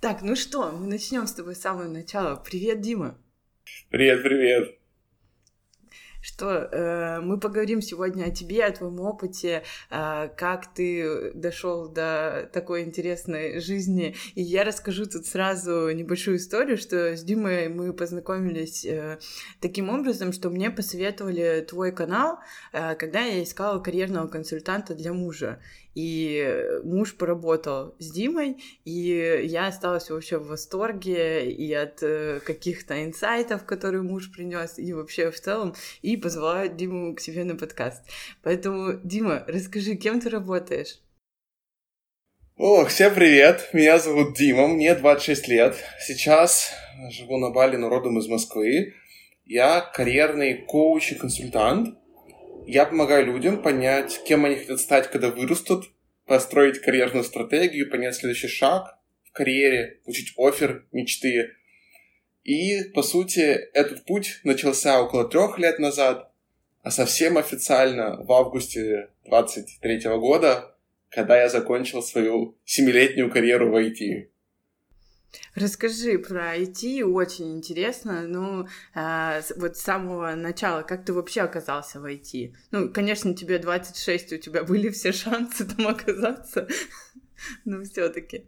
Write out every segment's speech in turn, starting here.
Так, ну что, мы начнем с тобой с самого начала. Привет, Дима. Привет, привет что э, мы поговорим сегодня о тебе, о твоем опыте, э, как ты дошел до такой интересной жизни. И я расскажу тут сразу небольшую историю, что с Димой мы познакомились э, таким образом, что мне посоветовали твой канал, э, когда я искала карьерного консультанта для мужа и муж поработал с Димой, и я осталась вообще в восторге и от э, каких-то инсайтов, которые муж принес, и вообще в целом, и позвала Диму к себе на подкаст. Поэтому, Дима, расскажи, кем ты работаешь? О, всем привет! Меня зовут Дима, мне 26 лет. Сейчас живу на Бали, но родом из Москвы. Я карьерный коуч и консультант. Я помогаю людям понять, кем они хотят стать, когда вырастут, построить карьерную стратегию, понять следующий шаг в карьере, получить офер мечты. И, по сути, этот путь начался около трех лет назад, а совсем официально в августе 23 года, когда я закончил свою семилетнюю карьеру в IT. Расскажи про IT, очень интересно. Ну, а, вот с самого начала, как ты вообще оказался в IT? Ну, конечно, тебе 26, у тебя были все шансы там оказаться, но все таки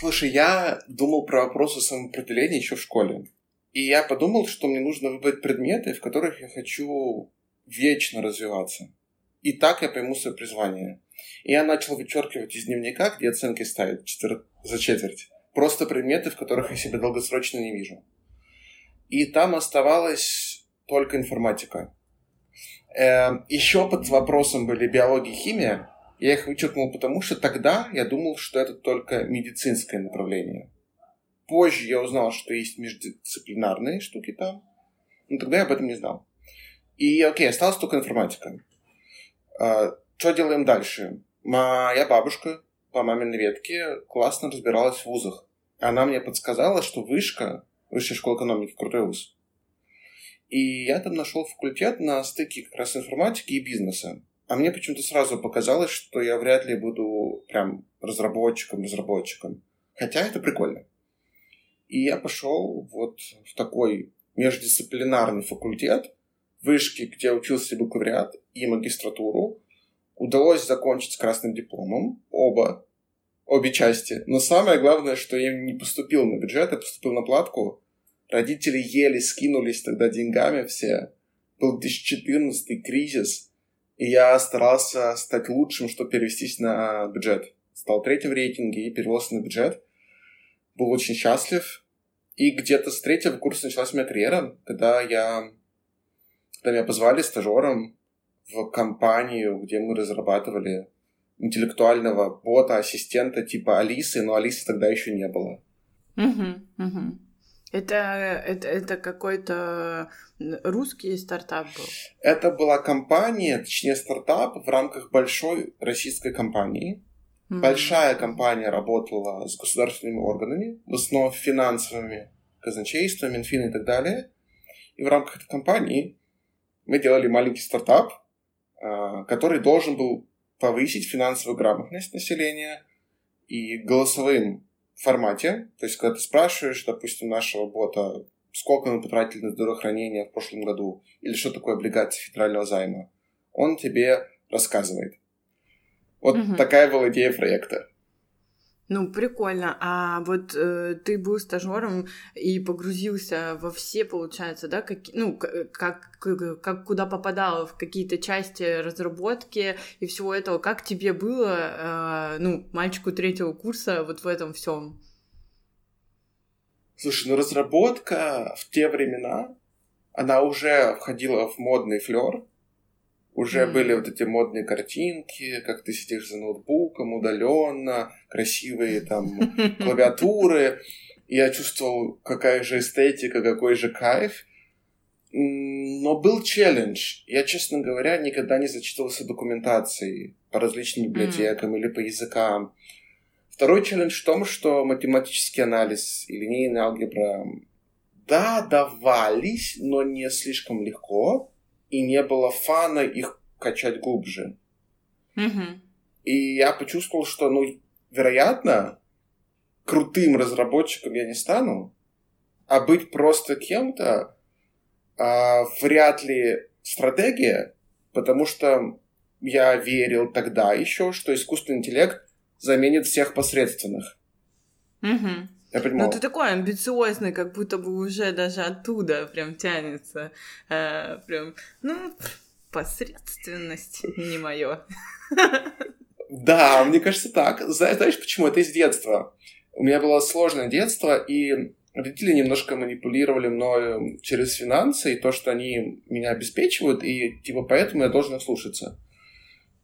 Слушай, я думал про вопросы самоопределения еще в школе. И я подумал, что мне нужно выбрать предметы, в которых я хочу вечно развиваться. И так я пойму свое призвание. И я начал вычеркивать из дневника, где оценки ставят четвер... за четверть просто предметы, в которых я себя долгосрочно не вижу. И там оставалась только информатика. Э, еще под вопросом были биология и химия. Я их вычеркнул потому, что тогда я думал, что это только медицинское направление. Позже я узнал, что есть междисциплинарные штуки там, но тогда я об этом не знал. И окей, осталась только информатика. Э, что делаем дальше? Моя бабушка по маминой ветке классно разбиралась в вузах. Она мне подсказала, что вышка, высшая школа экономики, крутой вуз. И я там нашел факультет на стыке как раз информатики и бизнеса. А мне почему-то сразу показалось, что я вряд ли буду прям разработчиком-разработчиком. Хотя это прикольно. И я пошел вот в такой междисциплинарный факультет, вышки, где учился бакалавриат и магистратуру, удалось закончить с красным дипломом, оба, обе части. Но самое главное, что я не поступил на бюджет, я поступил на платку. Родители еле скинулись тогда деньгами все. Был 2014 кризис, и я старался стать лучшим, чтобы перевестись на бюджет. Стал третьим в рейтинге и перевелся на бюджет. Был очень счастлив. И где-то с третьего курса началась моя карьера, когда я когда меня позвали стажером в компанию, где мы разрабатывали интеллектуального бота, ассистента типа Алисы, но Алисы тогда еще не было. Угу, угу. Это, это, это какой-то русский стартап был? Это была компания, точнее стартап в рамках большой российской компании. Mm-hmm. Большая компания работала с государственными органами, в основном финансовыми, казначейством, Минфин и так далее. И в рамках этой компании мы делали маленький стартап, который должен был повысить финансовую грамотность населения и голосовым формате. То есть, когда ты спрашиваешь, допустим, нашего бота, сколько мы потратили на здравоохранение в прошлом году, или что такое облигация федерального займа, он тебе рассказывает. Вот угу. такая была идея проекта. Ну, прикольно. А вот э, ты был стажером и погрузился во все, получается, да, как, ну, как, как куда попадал в какие-то части разработки и всего этого. Как тебе было, э, ну, мальчику третьего курса вот в этом всем? Слушай, ну разработка в те времена, она уже входила в модный флер. Уже mm. были вот эти модные картинки, как ты сидишь за ноутбуком удаленно, красивые там клавиатуры. Я чувствовал, какая же эстетика, какой же кайф. Но был челлендж. Я, честно говоря, никогда не зачитывался документацией по различным библиотекам mm. или по языкам. Второй челлендж в том, что математический анализ и линейная алгебра, да, давались, но не слишком легко и не было фана их качать глубже. Mm-hmm. И я почувствовал, что, ну, вероятно, крутым разработчиком я не стану, а быть просто кем-то а, вряд ли стратегия, потому что я верил тогда еще, что искусственный интеллект заменит всех посредственных. Угу. Я понимаю. Ну, ты такой амбициозный, как будто бы уже даже оттуда прям тянется. Э, прям, ну, посредственность не мое. Да, мне кажется так. Знаешь, почему? Это из детства. У меня было сложное детство, и родители немножко манипулировали мною через финансы и то, что они меня обеспечивают, и типа поэтому я должен слушаться.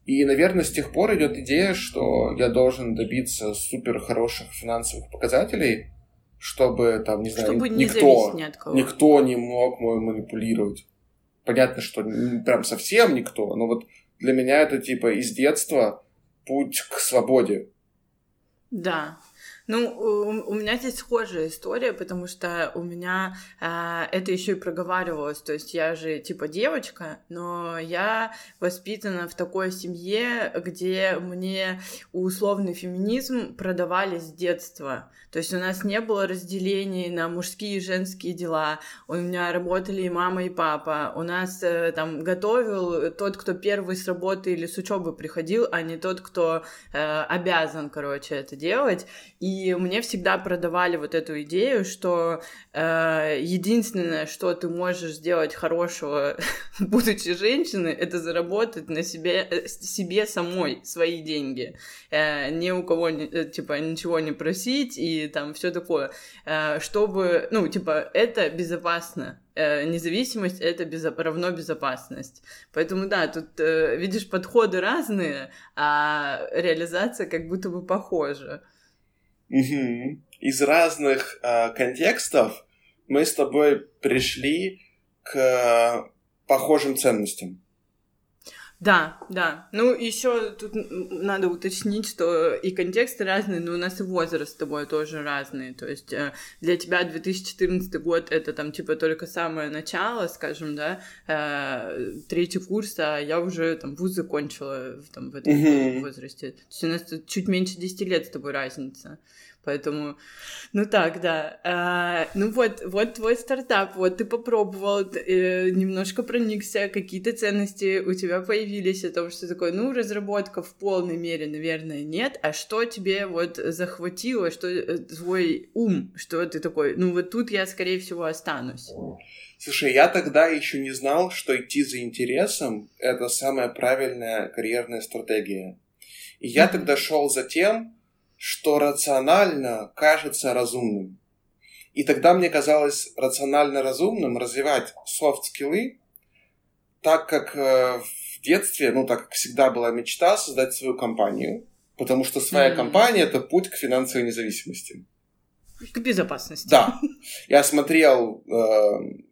И, наверное, с тех пор идет идея, что я должен добиться супер хороших финансовых показателей, чтобы там, не знаю, чтобы не никто, кого. никто не мог мой манипулировать. Понятно, что прям совсем никто, но вот для меня это типа из детства путь к свободе. Да, ну, у, у меня здесь схожая история, потому что у меня э, это еще и проговаривалось. То есть я же типа девочка, но я воспитана в такой семье, где мне условный феминизм продавали с детства. То есть у нас не было разделений на мужские и женские дела. У меня работали и мама, и папа. У нас э, там готовил тот, кто первый с работы или с учебы приходил, а не тот, кто э, обязан, короче, это делать. И и мне всегда продавали вот эту идею, что э, единственное, что ты можешь сделать хорошего, будучи женщиной, это заработать на себе, э, себе самой свои деньги. Э, ни у кого, э, типа, ничего не просить и там все такое. Э, чтобы, ну, типа, это безопасно э, независимость это безо- равно безопасность. Поэтому да, тут э, видишь подходы разные, а реализация как будто бы похожа. Угу. Из разных э, контекстов мы с тобой пришли к э, похожим ценностям. Да, да. Ну, еще тут надо уточнить, что и контексты разные, но у нас и возраст с тобой тоже разный. То есть э, для тебя 2014 год это там типа только самое начало, скажем, да, э, третий курс, а я уже там вуз закончила там, в этом mm-hmm. возрасте. То есть у нас тут чуть меньше 10 лет с тобой разница. Поэтому, ну так, да. А, ну вот, вот твой стартап, вот ты попробовал, э, немножко проникся, какие-то ценности у тебя появились о том, что такое, ну, разработка в полной мере, наверное, нет, а что тебе вот захватило, что э, твой ум, что ты такой, ну вот тут я, скорее всего, останусь. Слушай, я тогда еще не знал, что идти за интересом — это самая правильная карьерная стратегия. И я тогда шел за тем, что рационально кажется разумным. И тогда мне казалось рационально разумным развивать софт-скиллы, так как э, в детстве, ну, так как всегда была мечта создать свою компанию, потому что своя mm-hmm. компания — это путь к финансовой независимости. К безопасности. Да. Я смотрел э,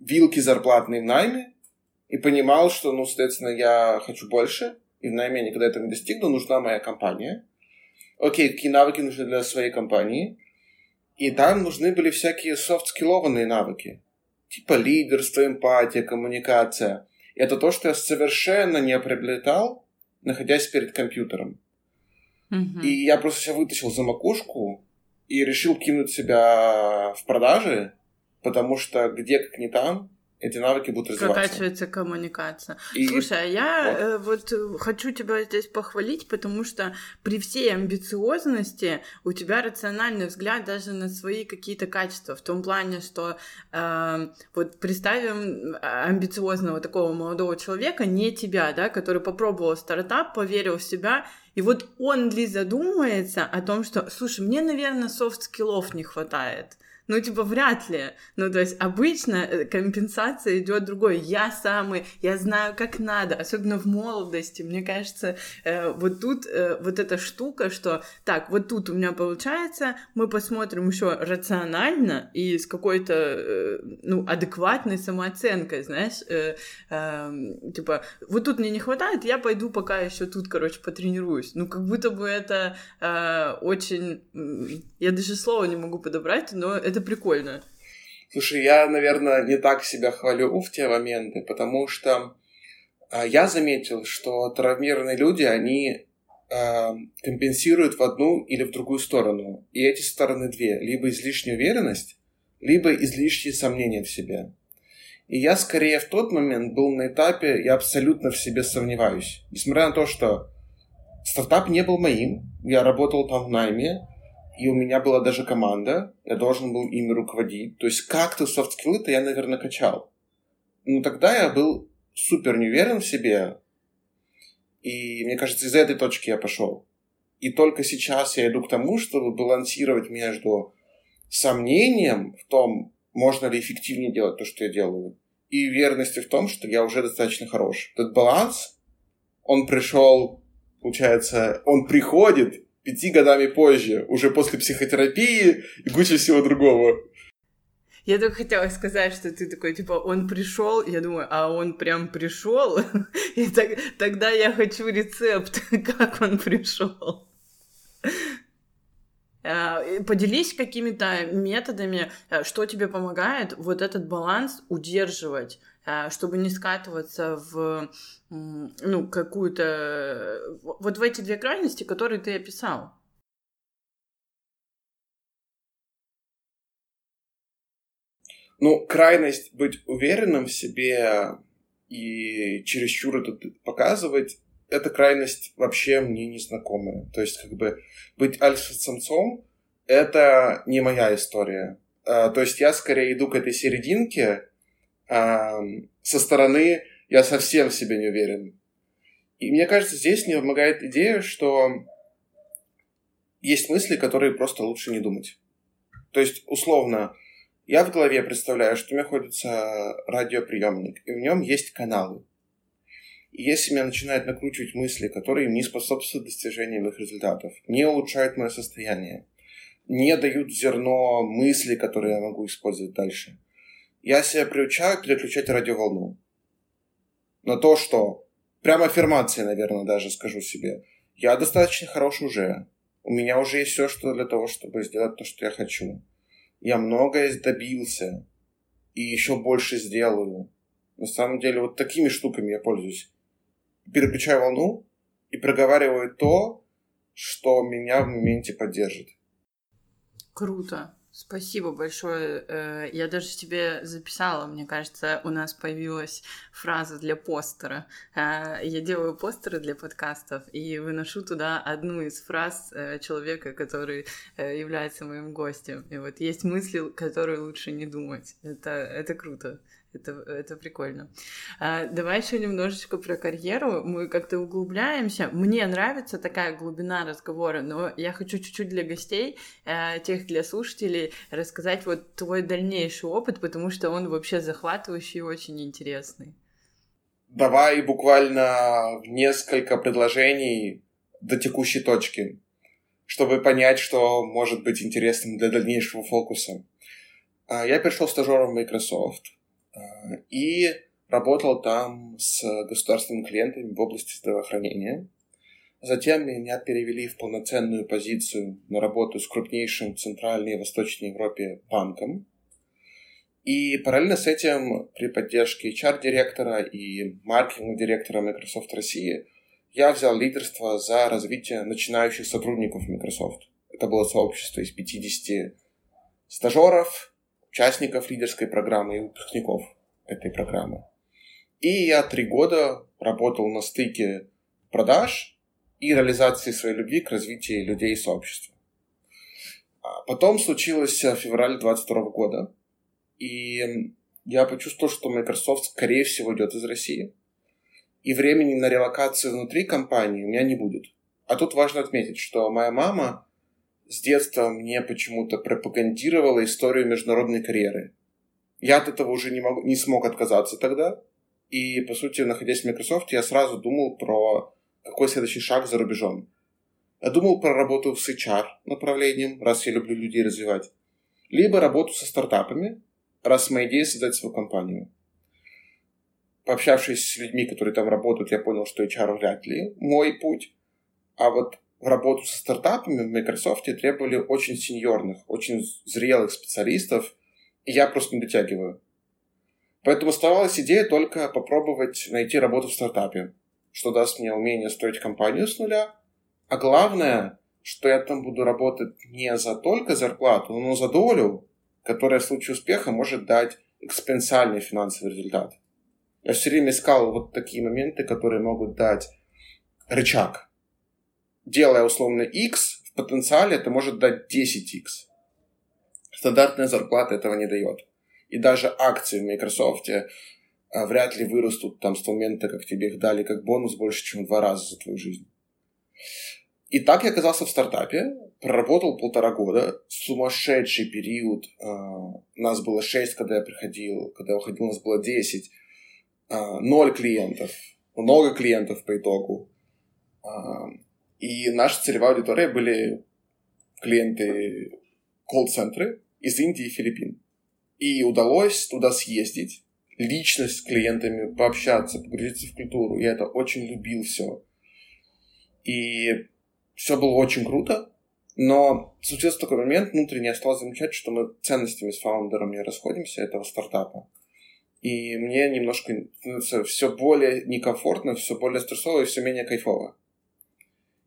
вилки зарплатные в найме и понимал, что, ну, соответственно, я хочу больше, и в найме я никогда этого не достигну, нужна моя компания окей, какие навыки нужны для своей компании, и там нужны были всякие софт-скиллованные навыки, типа лидерство, эмпатия, коммуникация. И это то, что я совершенно не приобретал, находясь перед компьютером. Mm-hmm. И я просто себя вытащил за макушку и решил кинуть себя в продажи, потому что где как не там эти навыки будут развиваться. Прокачивается коммуникация. И... Слушай, а я вот. Э, вот хочу тебя здесь похвалить, потому что при всей амбициозности у тебя рациональный взгляд даже на свои какие-то качества, в том плане, что э, вот представим а, амбициозного такого молодого человека, не тебя, да, который попробовал стартап, поверил в себя, и вот он ли задумается о том, что, слушай, мне, наверное, soft skill-ов не хватает. Ну, типа, вряд ли. Ну, то есть обычно э, компенсация идет другой. Я самый, я знаю, как надо, особенно в молодости. Мне кажется, э, вот тут э, вот эта штука, что так, вот тут у меня получается, мы посмотрим еще рационально и с какой-то, э, ну, адекватной самооценкой, знаешь, э, э, типа, вот тут мне не хватает, я пойду пока еще тут, короче, потренируюсь. Ну, как будто бы это э, очень, я даже слова не могу подобрать, но это прикольно. Слушай, я, наверное, не так себя хвалю в те моменты, потому что а, я заметил, что травмированные люди, они э, компенсирует в одну или в другую сторону. И эти стороны две. Либо излишняя уверенность, либо излишние сомнения в себе. И я скорее в тот момент был на этапе, я абсолютно в себе сомневаюсь. Несмотря на то, что стартап не был моим, я работал там в найме, и у меня была даже команда, я должен был ими руководить. То есть как-то софт-скиллы-то я, наверное, качал. Но тогда я был супер неуверен в себе, и мне кажется, из этой точки я пошел. И только сейчас я иду к тому, чтобы балансировать между сомнением в том, можно ли эффективнее делать то, что я делаю, и уверенностью в том, что я уже достаточно хорош. Этот баланс, он пришел, получается, он приходит пяти годами позже, уже после психотерапии и кучи всего другого. Я только хотела сказать, что ты такой, типа, он пришел, я думаю, а он прям пришел, и так, тогда я хочу рецепт, как он пришел. А, поделись какими-то методами, э, что тебе помогает вот этот баланс удерживать, чтобы не скатываться в ну, какую-то... Вот в эти две крайности, которые ты описал. Ну, крайность быть уверенным в себе и чересчур это показывать, эта крайность вообще мне не знакомая. То есть, как бы, быть альфа-самцом — это не моя история. А, то есть, я скорее иду к этой серединке со стороны «я совсем в себе не уверен». И мне кажется, здесь мне помогает идея, что есть мысли, которые просто лучше не думать. То есть, условно, я в голове представляю, что у меня находится радиоприемник, и в нем есть каналы. И если меня начинают накручивать мысли, которые не способствуют достижению их результатов, не улучшают мое состояние, не дают зерно мысли, которые я могу использовать дальше, я себя приучаю переключать радиоволну. На то, что прям аффирмации, наверное, даже скажу себе. Я достаточно хорош уже. У меня уже есть все, что для того, чтобы сделать то, что я хочу я многое добился и еще больше сделаю. На самом деле, вот такими штуками я пользуюсь. Переключаю волну и проговариваю то, что меня в моменте поддержит. Круто. Спасибо большое. Э, я даже тебе записала, мне кажется, у нас появилась фраза для постера. Э, я делаю постеры для подкастов и выношу туда одну из фраз э, человека, который является моим гостем. И вот есть мысли, которые лучше не думать. Это, это круто. Это, это прикольно. А, давай еще немножечко про карьеру. Мы как-то углубляемся. Мне нравится такая глубина разговора, но я хочу чуть-чуть для гостей, э, тех для слушателей, рассказать вот твой дальнейший опыт, потому что он вообще захватывающий и очень интересный. Давай буквально несколько предложений до текущей точки, чтобы понять, что может быть интересным для дальнейшего фокуса. А, я пришел стажером в Microsoft и работал там с государственными клиентами в области здравоохранения. Затем меня перевели в полноценную позицию на работу с крупнейшим в Центральной и Восточной Европе банком. И параллельно с этим, при поддержке HR-директора и маркетинг-директора Microsoft России, я взял лидерство за развитие начинающих сотрудников Microsoft. Это было сообщество из 50 стажеров, участников лидерской программы и выпускников этой программы. И я три года работал на стыке продаж и реализации своей любви к развитию людей и сообщества. А потом случилось февраль 22 года, и я почувствовал, что Microsoft, скорее всего, идет из России, и времени на релокацию внутри компании у меня не будет. А тут важно отметить, что моя мама с детства мне почему-то пропагандировала историю международной карьеры. Я от этого уже не, могу, не смог отказаться тогда. И, по сути, находясь в Microsoft, я сразу думал про какой следующий шаг за рубежом. Я думал про работу с HR направлением, раз я люблю людей развивать. Либо работу со стартапами, раз моя идея создать свою компанию. Пообщавшись с людьми, которые там работают, я понял, что HR вряд ли мой путь. А вот в работу со стартапами в Microsoft требовали очень сеньорных, очень зрелых специалистов, и я просто не дотягиваю. Поэтому оставалась идея только попробовать найти работу в стартапе, что даст мне умение строить компанию с нуля, А главное, что я там буду работать не за только зарплату, но за долю, которая в случае успеха может дать экспоненциальный финансовый результат. Я все время искал вот такие моменты, которые могут дать рычаг. Делая условно X, в потенциале это может дать 10X. Стандартная зарплата этого не дает. И даже акции в Microsoft а, вряд ли вырастут там с момента, как тебе их дали как бонус больше, чем в два раза за твою жизнь. И так я оказался в стартапе, проработал полтора года, сумасшедший период. А, нас было шесть, когда я приходил, когда я уходил, нас было десять. А, ноль клиентов, много клиентов по итогу. И наша целевая аудитория были клиенты колл-центры из Индии и Филиппин. И удалось туда съездить, лично с клиентами пообщаться, погрузиться в культуру. Я это очень любил все. И все было очень круто, но случился такой момент, внутренне я стал замечать, что мы ценностями с фаундером не расходимся этого стартапа. И мне немножко все более некомфортно, все более стрессово и все менее кайфово.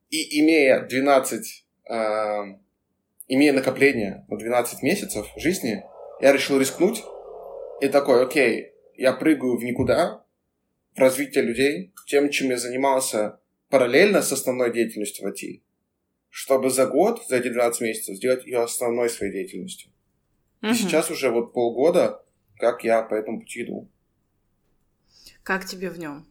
И имея 12, э, имея накопление на 12 месяцев жизни, я решил рискнуть и такой, окей, я прыгаю в никуда, в развитие людей, тем, чем я занимался параллельно с основной деятельностью в IT, чтобы за год, за эти 12 месяцев, сделать ее основной своей деятельностью. Угу. И сейчас уже вот полгода, как я по этому пути иду. Как тебе в нем?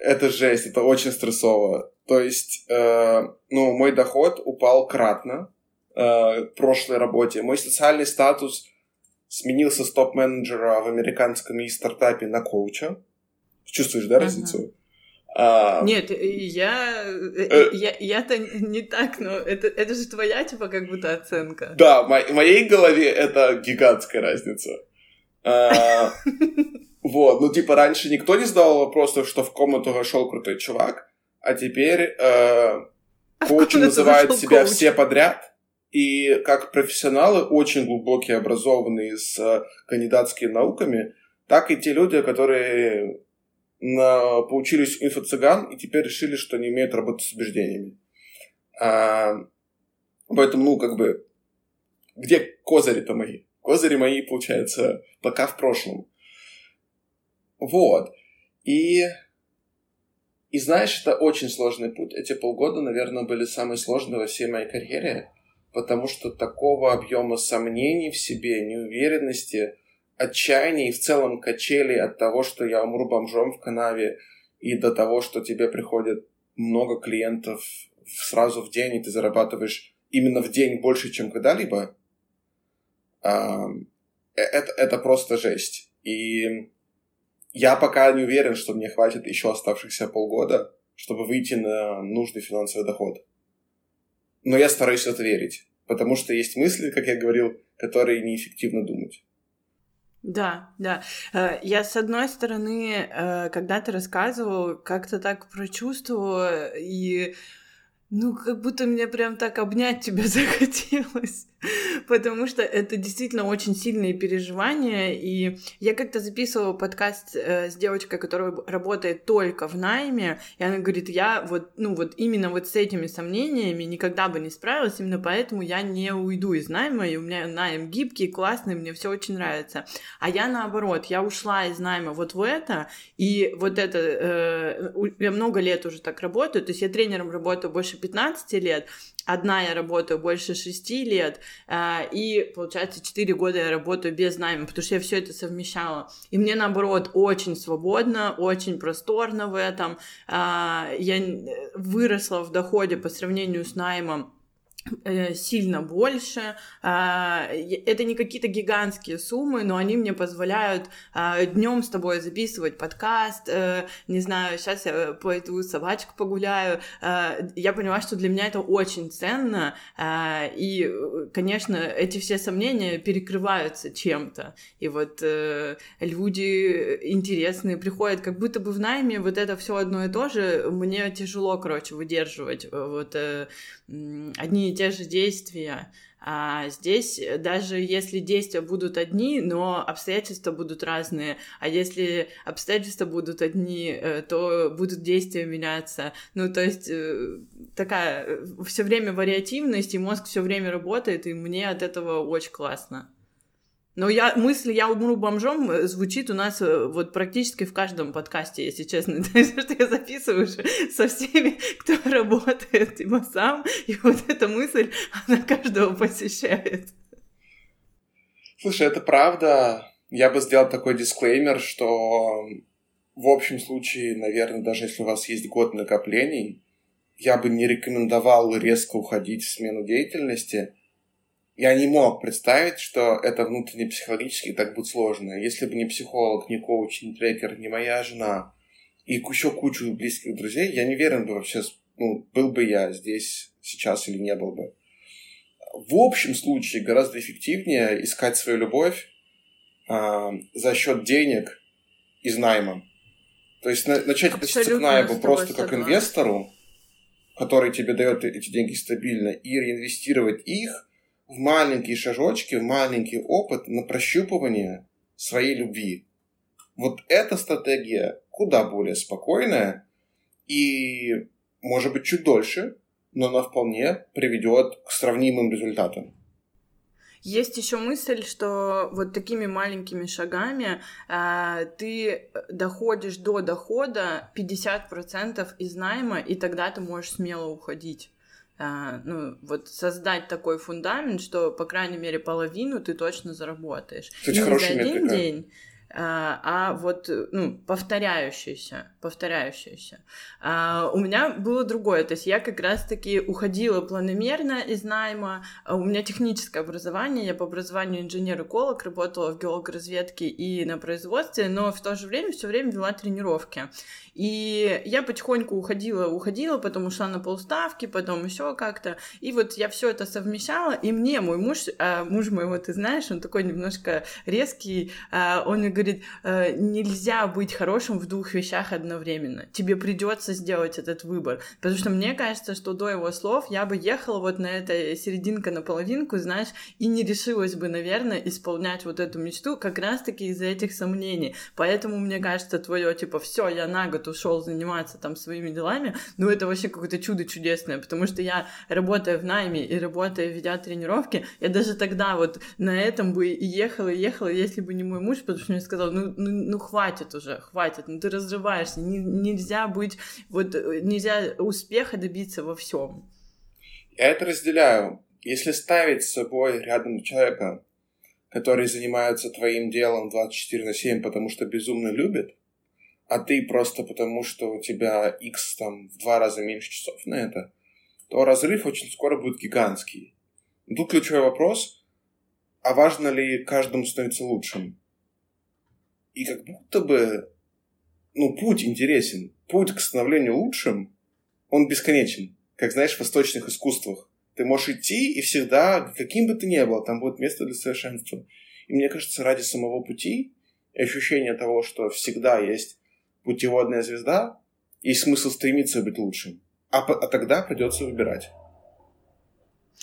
Это жесть, это очень стрессово. То есть, э, ну, мой доход упал кратно э, в прошлой работе. Мой социальный статус сменился с топ-менеджера в американском и стартапе на коуча. Чувствуешь, да, разницу? А... Нет, я, э... я, я-то не так, но это, это же твоя, типа, как будто оценка. Да, в моей голове это гигантская разница. А, вот, ну, типа, раньше никто не задавал вопросов, что в комнату вошел крутой чувак, а теперь э, коучи называют себя все подряд, и как профессионалы, очень глубокие, образованные с э, кандидатскими науками, так и те люди, которые на, поучились инфо-цыган и теперь решили, что не умеют работать с убеждениями. А, поэтому, ну, как бы, где козыри-то мои? Козыри мои, получается, пока в прошлом. Вот. И, и знаешь, это очень сложный путь. Эти полгода, наверное, были самые сложные во всей моей карьере потому что такого объема сомнений в себе, неуверенности, отчаяния и в целом качели от того, что я умру бомжом в канаве, и до того, что тебе приходит много клиентов сразу в день, и ты зарабатываешь именно в день больше, чем когда-либо, э, это, это просто жесть. И я пока не уверен, что мне хватит еще оставшихся полгода, чтобы выйти на нужный финансовый доход. Но я стараюсь в это верить, потому что есть мысли, как я говорил, которые неэффективно думать. Да, да. Э, я, с одной стороны, э, когда ты рассказывал, как-то так прочувствовала и ну, как будто мне прям так обнять тебя захотелось, потому что это действительно очень сильные переживания, и я как-то записывала подкаст э, с девочкой, которая работает только в найме, и она говорит, я вот, ну, вот именно вот с этими сомнениями никогда бы не справилась, именно поэтому я не уйду из найма, и у меня найм гибкий, классный, мне все очень нравится. А я наоборот, я ушла из найма вот в это, и вот это, э, я много лет уже так работаю, то есть я тренером работаю больше 15 лет, одна я работаю больше 6 лет, а, и, получается, 4 года я работаю без найма, потому что я все это совмещала. И мне, наоборот, очень свободно, очень просторно в этом. А, я выросла в доходе по сравнению с наймом Э, сильно больше. А, это не какие-то гигантские суммы, но они мне позволяют а, днем с тобой записывать подкаст. Э, не знаю, сейчас я пойду собачку погуляю. А, я понимаю, что для меня это очень ценно. И, конечно, эти все сомнения перекрываются чем-то. И вот э, люди интересные приходят, как будто бы в найме вот это все одно и то же. Мне тяжело, короче, выдерживать вот одни и те же действия. А здесь даже если действия будут одни, но обстоятельства будут разные, а если обстоятельства будут одни, э, то будут действия меняться. Ну, то есть э, такая э, все время вариативность, и мозг все время работает, и мне от этого очень классно. Но я, мысль «я умру бомжом» э, звучит у нас э, вот практически в каждом подкасте, если честно. Есть, что я записываю со всеми, кто работает, типа сам, и вот эта мысль, она каждого посещает. Слушай, это правда. Я бы сделал такой дисклеймер, что в общем случае, наверное, даже если у вас есть год накоплений, я бы не рекомендовал резко уходить в смену деятельности – я не мог представить, что это внутренне психологически так будет сложно. Если бы не психолог, не коуч, не трекер, не моя жена и еще кучу близких друзей, я не верен бы вообще, ну, был бы я здесь сейчас или не был бы. В общем случае гораздо эффективнее искать свою любовь э, за счет денег из найма. То есть на, начать относиться к найму просто как инвестору, который тебе дает эти деньги стабильно, и реинвестировать их в маленькие шажочки, в маленький опыт на прощупывание своей любви. Вот эта стратегия куда более спокойная и, может быть, чуть дольше, но она вполне приведет к сравнимым результатам. Есть еще мысль, что вот такими маленькими шагами э, ты доходишь до дохода 50% из найма, и тогда ты можешь смело уходить. А, ну, вот создать такой фундамент, что, по крайней мере, половину ты точно заработаешь. Кстати, не за один метрика. день, а, а вот, ну, повторяющиеся, повторяющиеся. А, у меня было другое, то есть я как раз-таки уходила планомерно из найма, а у меня техническое образование, я по образованию инженер-эколог, работала в геологоразведке и на производстве, но в то же время все время вела тренировки. И я потихоньку уходила, уходила, потом ушла на полставки, потом еще как-то. И вот я все это совмещала, и мне мой муж, а, муж моего, ты знаешь, он такой немножко резкий, он мне говорит, а, нельзя быть хорошим в двух вещах одновременно. Тебе придется сделать этот выбор. Потому что мне кажется, что до его слов я бы ехала вот на этой серединка на половинку, знаешь, и не решилась бы, наверное, исполнять вот эту мечту как раз-таки из-за этих сомнений. Поэтому мне кажется, твое типа все, я на год ушел заниматься там своими делами, ну это вообще какое-то чудо чудесное, потому что я, работая в найме и работая, ведя тренировки, я даже тогда вот на этом бы и ехала, и ехала, если бы не мой муж, потому что мне сказал, ну, ну, ну хватит уже, хватит, ну ты разрываешься, не, нельзя быть, вот нельзя успеха добиться во всем. Я это разделяю. Если ставить с собой рядом человека, который занимается твоим делом 24 на 7, потому что безумно любит, а ты просто потому, что у тебя X там в два раза меньше часов на это, то разрыв очень скоро будет гигантский. тут ключевой вопрос, а важно ли каждому становиться лучшим? И как будто бы, ну, путь интересен. Путь к становлению лучшим, он бесконечен. Как знаешь, в восточных искусствах. Ты можешь идти, и всегда, каким бы ты ни был, там будет место для совершенства. И мне кажется, ради самого пути и ощущения того, что всегда есть путеводная звезда, есть смысл стремиться быть лучшим. А, а тогда придется выбирать.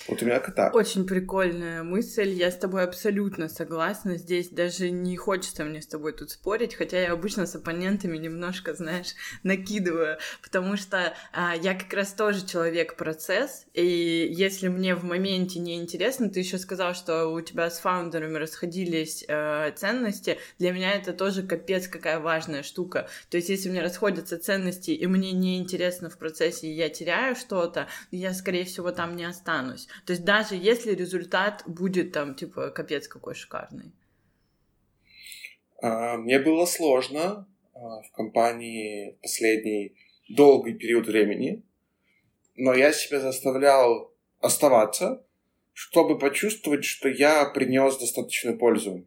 Вот у меня так. Очень прикольная мысль. Я с тобой абсолютно согласна. Здесь даже не хочется мне с тобой тут спорить, хотя я обычно с оппонентами немножко, знаешь, накидываю, потому что а, я как раз тоже человек-процесс, и если мне в моменте не интересно, ты еще сказал, что у тебя с фаундерами расходились э, ценности, для меня это тоже капец какая важная штука. То есть если у меня расходятся ценности, и мне не интересно в процессе, и я теряю что-то, я, скорее всего, там не останусь. То есть даже если результат будет там, типа, капец какой шикарный. А, мне было сложно а, в компании последний долгий период времени, но я себя заставлял оставаться, чтобы почувствовать, что я принес достаточную пользу.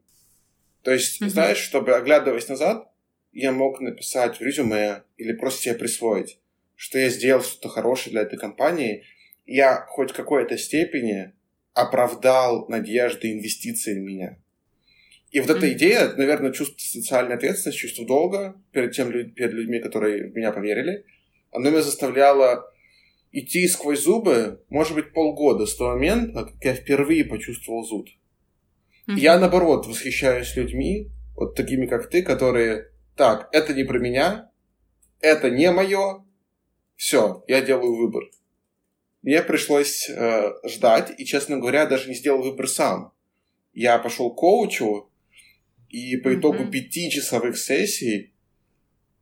То есть, mm-hmm. знаешь, чтобы, оглядываясь назад, я мог написать в резюме или просто себе присвоить, что я сделал что-то хорошее для этой компании, я хоть в какой-то степени оправдал надежды, инвестиции в меня. И вот mm-hmm. эта идея, наверное, чувство социальной ответственности, чувство долга перед, тем, перед людьми, которые в меня поверили, оно меня заставляло идти сквозь зубы, может быть, полгода с того момента, как я впервые почувствовал зуд. Mm-hmm. Я, наоборот, восхищаюсь людьми, вот такими, как ты, которые, так, это не про меня, это не мое, все, я делаю выбор. Мне пришлось э, ждать, и, честно говоря, даже не сделал выбор сам. Я пошел к коучу, и по итогу mm-hmm. пятичасовых сессий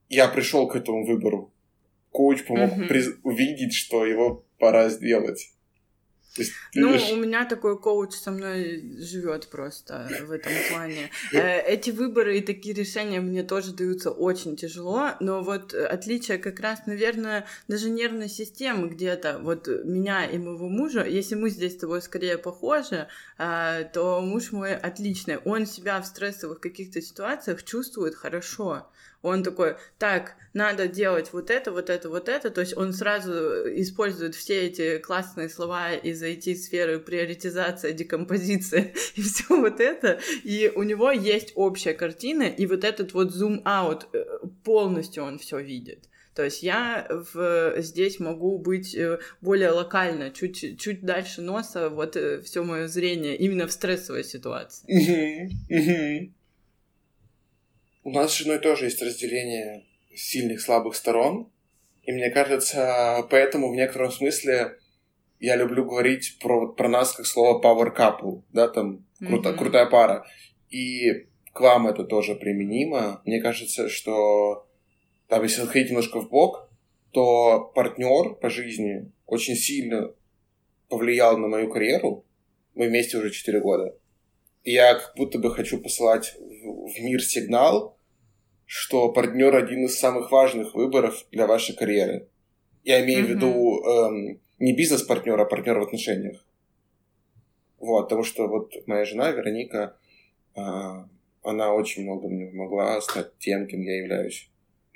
я пришел к этому выбору. Коуч помог mm-hmm. приз- увидеть, что его пора сделать. Есть, ну, видишь... у меня такой коуч со мной живет просто в этом плане. Э, эти выборы и такие решения мне тоже даются очень тяжело, но вот отличие как раз, наверное, даже нервной системы где-то, вот меня и моего мужа, если мы здесь с тобой скорее похожи, э, то муж мой отличный, он себя в стрессовых каких-то ситуациях чувствует хорошо, он такой, так, надо делать вот это, вот это, вот это. То есть он сразу использует все эти классные слова из IT-сферы, приоритизация, декомпозиция и все вот это. И у него есть общая картина, и вот этот вот зум-аут э, полностью он все видит. То есть я в, здесь могу быть э, более локально, чуть, чуть дальше носа, вот э, все мое зрение именно в стрессовой ситуации. У нас с женой тоже есть разделение сильных, слабых сторон. И мне кажется, поэтому в некотором смысле я люблю говорить про, про нас как слово power couple, да, там круто, mm-hmm. крутая пара. И к вам это тоже применимо. Мне кажется, что там, если отходить немножко в бок, то партнер по жизни очень сильно повлиял на мою карьеру. Мы вместе уже 4 года. И я как будто бы хочу посылать в, в мир сигнал, что партнер один из самых важных выборов для вашей карьеры. Я имею mm-hmm. в виду эм, не бизнес-партнер, а партнер в отношениях. Вот, потому что вот моя жена Вероника, э, она очень много мне помогла стать тем, кем я являюсь.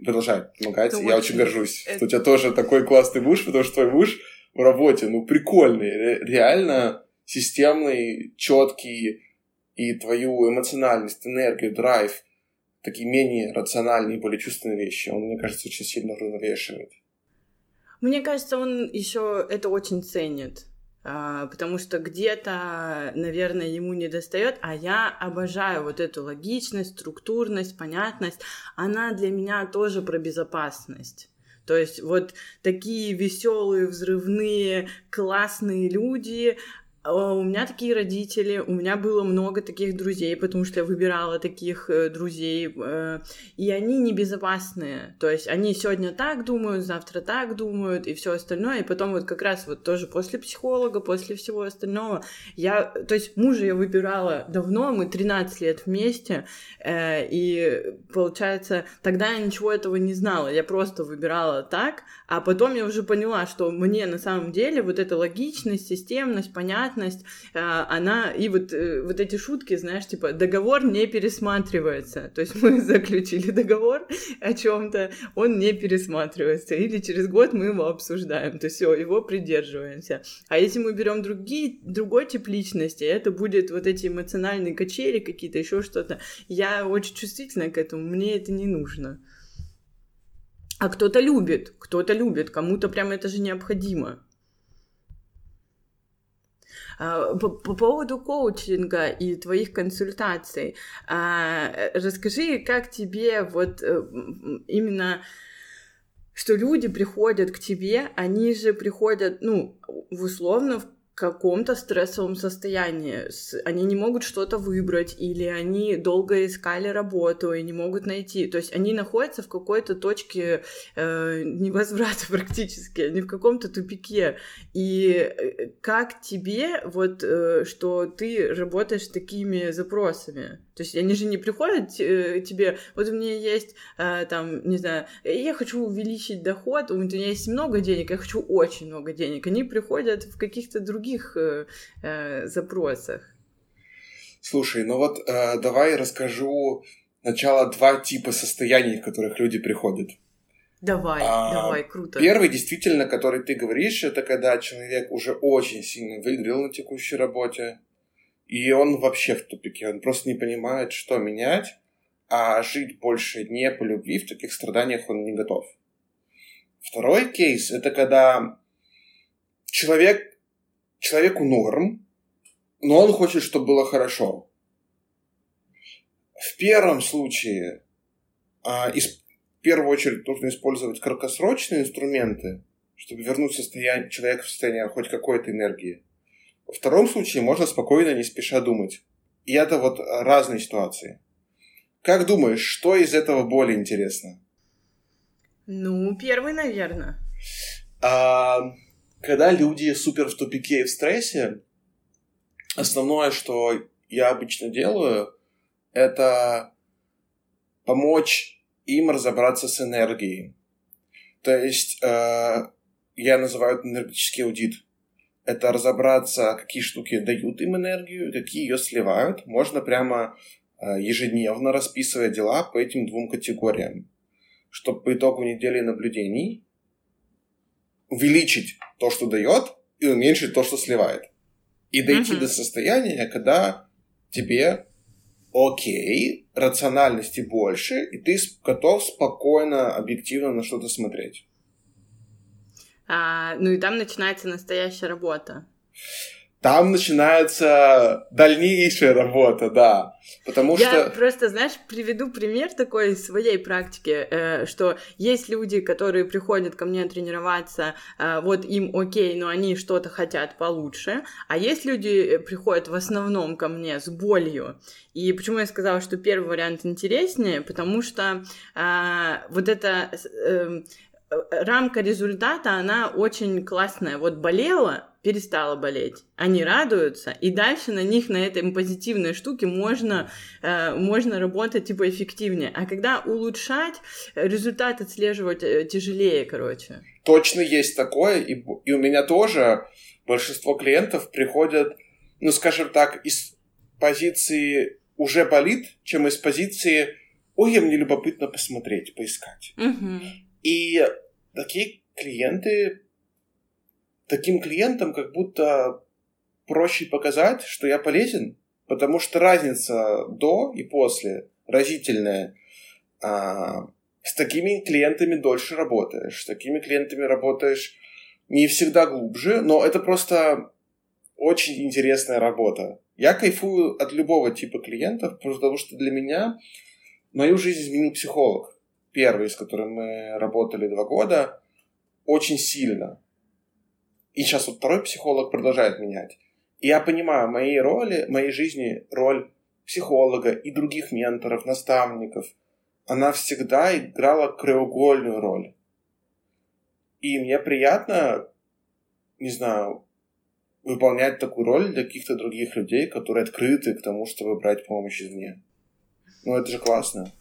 Продолжает помогать. Это я очень, очень горжусь, это... что у тебя тоже такой классный муж, потому что твой муж в работе, ну, прикольный, реально системный, четкий, и твою эмоциональность, энергию, драйв – такие менее рациональные, более чувственные вещи. Он, мне кажется, очень сильно равновешивает. Мне кажется, он еще это очень ценит. А, потому что где-то, наверное, ему не достает, а я обожаю вот эту логичность, структурность, понятность. Она для меня тоже про безопасность. То есть вот такие веселые, взрывные, классные люди, у меня такие родители, у меня было много таких друзей, потому что я выбирала таких э, друзей, э, и они небезопасные. То есть они сегодня так думают, завтра так думают, и все остальное. И потом вот как раз вот тоже после психолога, после всего остального, я, то есть мужа я выбирала давно, мы 13 лет вместе, э, и получается, тогда я ничего этого не знала, я просто выбирала так, а потом я уже поняла, что мне на самом деле вот эта логичность, системность, понятность, понятность, а, она и вот, э, вот эти шутки, знаешь, типа договор не пересматривается. То есть мы заключили договор о чем-то, он не пересматривается. Или через год мы его обсуждаем. То есть все, его придерживаемся. А если мы берем другие, другой тип личности, это будет вот эти эмоциональные качели какие-то, еще что-то. Я очень чувствительна к этому, мне это не нужно. А кто-то любит, кто-то любит, кому-то прям это же необходимо. А, по, по поводу коучинга и твоих консультаций, а, расскажи, как тебе вот э, именно что люди приходят к тебе, они же приходят, ну, условно, в каком-то стрессовом состоянии. Они не могут что-то выбрать, или они долго искали работу и не могут найти. То есть они находятся в какой-то точке э, невозврата практически, они в каком-то тупике. И э, как тебе, вот, э, что ты работаешь с такими запросами? То есть они же не приходят э, тебе, вот у меня есть, э, там, не знаю, я хочу увеличить доход, у меня есть много денег, я хочу очень много денег. Они приходят в каких-то других э, э, запросах. Слушай, ну вот э, давай расскажу сначала два типа состояний, в которых люди приходят. Давай, а, давай, круто. Первый, действительно, который ты говоришь, это когда человек уже очень сильно выиграл на текущей работе, и он вообще в тупике, он просто не понимает, что менять, а жить больше не по любви, в таких страданиях он не готов. Второй кейс — это когда человек, человеку норм, но он хочет, чтобы было хорошо. В первом случае а, из, в первую очередь нужно использовать краткосрочные инструменты, чтобы вернуть состояние, человека в состояние хоть какой-то энергии. Во втором случае можно спокойно, не спеша думать. И это вот разные ситуации. Как думаешь, что из этого более интересно? Ну, первый, наверное. А, когда люди супер в тупике и в стрессе, основное, что я обычно делаю, это помочь им разобраться с энергией. То есть э, я называю это энергетический аудит. Это разобраться, какие штуки дают им энергию, какие ее сливают. Можно прямо э, ежедневно расписывая дела по этим двум категориям, чтобы по итогу недели наблюдений увеличить то, что дает, и уменьшить то, что сливает. И дойти uh-huh. до состояния, когда тебе окей, рациональности больше, и ты готов спокойно, объективно на что-то смотреть. А, ну и там начинается настоящая работа. Там начинается дальнейшая работа, да. Потому Я что... просто, знаешь, приведу пример такой из своей практики, э, что есть люди, которые приходят ко мне тренироваться, э, вот им окей, но они что-то хотят получше, а есть люди, э, приходят в основном ко мне с болью. И почему я сказала, что первый вариант интереснее, потому что вот это эм, рамка результата, она очень классная. Вот болела, перестала болеть. Они радуются, и дальше на них, на этой позитивной штуке можно, э, можно работать типа эффективнее. А когда улучшать, результат отслеживать э, тяжелее, короче. Точно есть такое, и, и у меня тоже большинство клиентов приходят, ну, скажем так, из позиции уже болит, чем из позиции ой, мне любопытно посмотреть, поискать. Угу. И такие клиенты таким клиентам как будто проще показать, что я полезен, потому что разница до и после разительная. А, с такими клиентами дольше работаешь, с такими клиентами работаешь не всегда глубже, но это просто очень интересная работа. Я кайфую от любого типа клиентов, потому что для меня мою жизнь изменил психолог. Первый, с которым мы работали два года, очень сильно. И сейчас вот второй психолог продолжает менять. И я понимаю, моей роли, моей жизни роль психолога и других менторов, наставников, она всегда играла краеугольную роль. И мне приятно, не знаю, выполнять такую роль для каких-то других людей, которые открыты к тому, чтобы брать помощь извне. Ну, это же классно.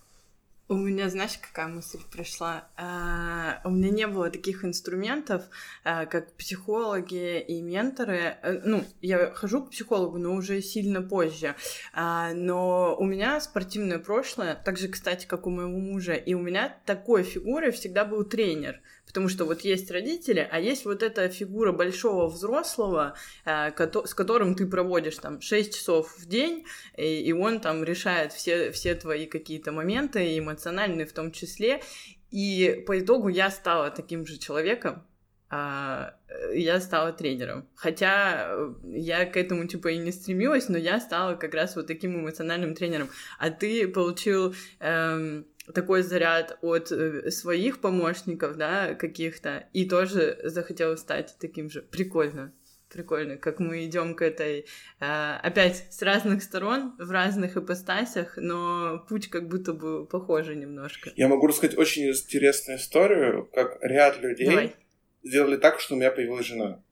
У меня, знаешь, какая мысль пришла? А, у меня не было таких инструментов, а, как психологи и менторы. Э, ну, я хожу к психологу, но уже сильно позже. А, но у меня спортивное прошлое, так же, кстати, как у моего мужа, и у меня такой фигурой всегда был тренер. Потому что вот есть родители, а есть вот эта фигура большого взрослого, э, с которым ты проводишь там 6 часов в день, и он там решает все, все твои какие-то моменты, эмоциональные в том числе. И по итогу я стала таким же человеком, а, я стала тренером. Хотя э, я к этому типа и не стремилась, но я стала как раз вот таким эмоциональным тренером. А ты получил эм, такой заряд от э, своих помощников, да, каких-то, и тоже захотела стать таким же. Прикольно. Прикольно, как мы идем к этой, э, опять с разных сторон, в разных ипостасях, но путь как будто бы похожий немножко. Я могу рассказать очень интересную историю, как ряд людей давай. сделали так, что у меня появилась жена.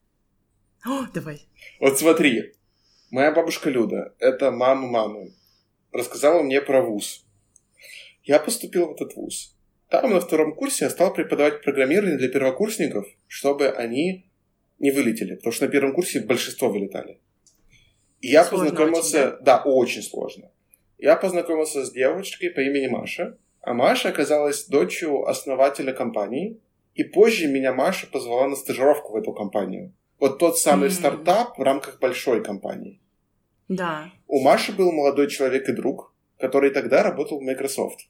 О, давай. Вот смотри, моя бабушка Люда, это мама мамы, рассказала мне про вуз я поступил в этот вуз. Там на втором курсе я стал преподавать программирование для первокурсников, чтобы они не вылетели, потому что на первом курсе большинство вылетали. И я сложно познакомился... Очень, да? да, очень сложно. Я познакомился с девочкой по имени Маша, а Маша оказалась дочерью основателя компании, и позже меня Маша позвала на стажировку в эту компанию. Вот тот самый mm-hmm. стартап в рамках большой компании. Да. У Маши был молодой человек и друг, который тогда работал в Microsoft.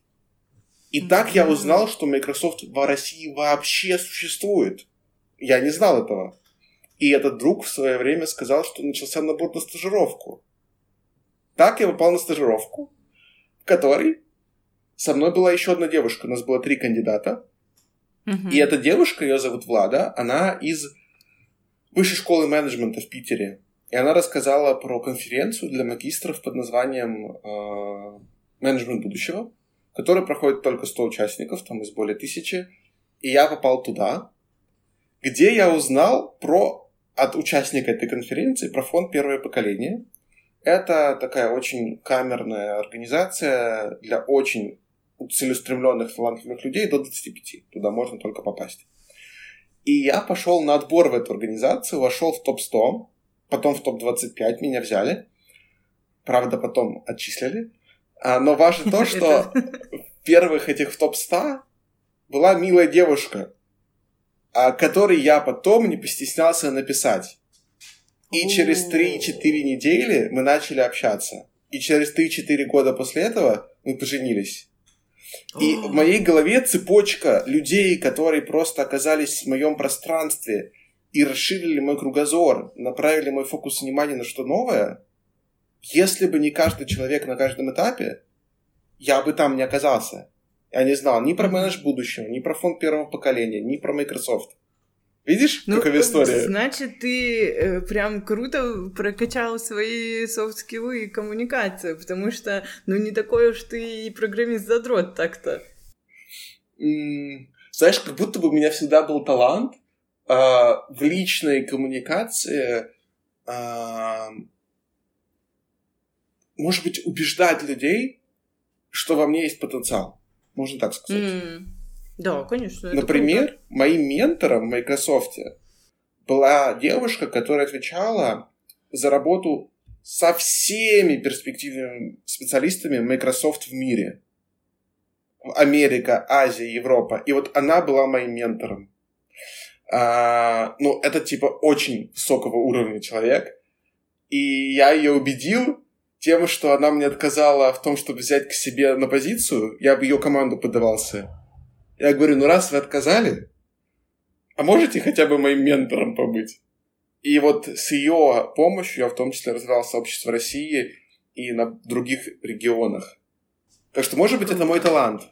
И так я узнал, что Microsoft в России вообще существует. Я не знал этого. И этот друг в свое время сказал, что начался набор на стажировку. Так я попал на стажировку, в которой со мной была еще одна девушка. У нас было три кандидата. Мгм. И эта девушка, ее зовут Влада, она из высшей школы менеджмента в Питере. И она рассказала про конференцию для магистров под названием э, «Менеджмент будущего», которая проходит только 100 участников, там из более тысячи. И я попал туда, где я узнал про от участника этой конференции про фонд «Первое поколение». Это такая очень камерная организация для очень целеустремленных, талантливых людей до 25. Туда можно только попасть. И я пошел на отбор в эту организацию, вошел в топ-100, потом в топ-25 меня взяли. Правда, потом отчислили. А, но важно то, что в первых этих в топ-100 была милая девушка, которой я потом не постеснялся написать. И через 3-4 недели мы начали общаться. И через 3-4 года после этого мы поженились. И в моей голове цепочка людей, которые просто оказались в моем пространстве и расширили мой кругозор, направили мой фокус внимания на что новое, если бы не каждый человек на каждом этапе, я бы там не оказался. Я не знал ни про менедж будущего, ни про фонд первого поколения, ни про Microsoft. Видишь, Ну, какая история? Значит, ты э, прям круто прокачал свои софт-скиллы и коммуникацию, потому что, ну, не такой уж ты и программист-задрот так-то. М, Знаешь, как будто бы у меня всегда был талант а, в личной коммуникации, а, может быть, убеждать людей, что во мне есть потенциал. Можно так сказать. М, Да, конечно. Например, моим ментором в Microsoft была девушка, которая отвечала за работу со всеми перспективными специалистами Microsoft в мире. Америка, Азия, Европа. И вот она была моим ментором. А, ну, это типа очень высокого уровня человек. И я ее убедил тем, что она мне отказала в том, чтобы взять к себе на позицию. Я бы ее команду подавался. Я говорю, ну раз вы отказали, а можете хотя бы моим ментором побыть? И вот с ее помощью я в том числе развивал сообщество России и на других регионах. Так что, может быть, это мой талант.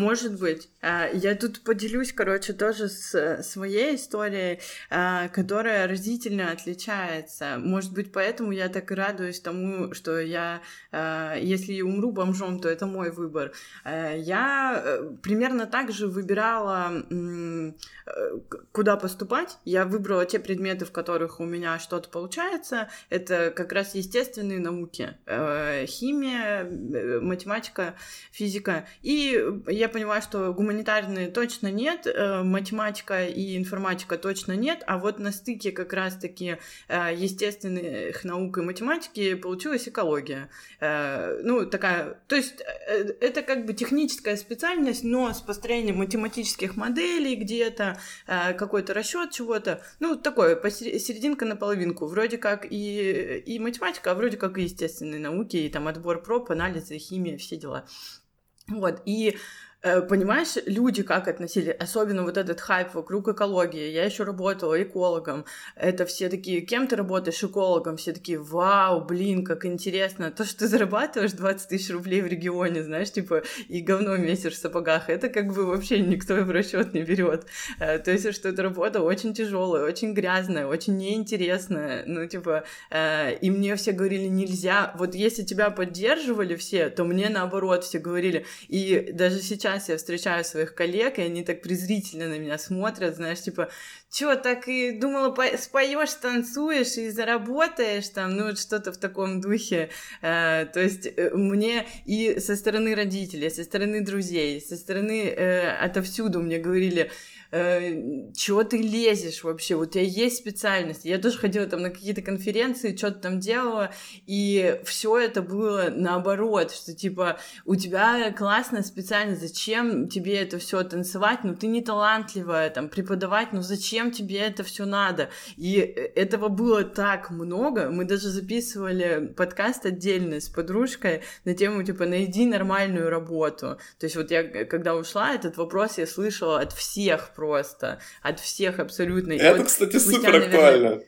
Может быть. А, Я тут поделюсь, короче, тоже с э, своей историей, а, которая разительно отличается. Может быть, поэтому я так и радуюсь тому, что я, а, если умру бомжом, то это мой выбор. А, Я э, примерно так же выбирала, э, куда поступать. Я выбрала те предметы, в которых у меня что-то получается. Это как раз естественные науки. Э, Химия, э, математика, физика. И я понимаю, что гуманитарные точно нет, э, математика и информатика точно нет, а вот на стыке как раз-таки э, естественных наук и математики получилась экология. Э, Ну, такая... То есть это как бы техническая специальность, но с построением математических моделей где-то, какой-то расчет чего-то. Ну, такое, серединка на половинку. Вроде как и, и математика, а вроде как и естественные науки, и там отбор проб, анализы, химия, все дела. Вот, и понимаешь, люди как относились, особенно вот этот хайп вокруг экологии. Я еще работала экологом. Это все такие, кем ты работаешь экологом? Все такие, вау, блин, как интересно. То, что ты зарабатываешь 20 тысяч рублей в регионе, знаешь, типа, и говно месишь в сапогах, это как бы вообще никто в расчет не берет. Э, То есть, что эта работа очень тяжелая, очень грязная, очень неинтересная. Ну, типа, э, и мне все говорили, нельзя. Вот если тебя поддерживали все, то мне наоборот все говорили. И даже сейчас я встречаю своих коллег, и они так презрительно на меня смотрят, знаешь, типа, чё, так и думала, по- споешь, танцуешь и заработаешь там, ну, вот что-то в таком духе. Э, То есть э, мне и со стороны родителей, со стороны друзей, со стороны э, отовсюду мне говорили, э, чего ты лезешь вообще, у тебя есть специальность. Я тоже ходила там на какие-то конференции, что-то там делала, и все это было наоборот, что типа у тебя классная специальность, зачем тебе это все танцевать, ну ты не талантливая, там преподавать, ну зачем тебе это все надо? И этого было так много. Мы даже записывали подкаст отдельный с подружкой на тему, типа, найди нормальную работу. То есть вот я, когда ушла, этот вопрос я слышала от всех просто, от всех абсолютно. Это, вот кстати, супер наверное, актуально.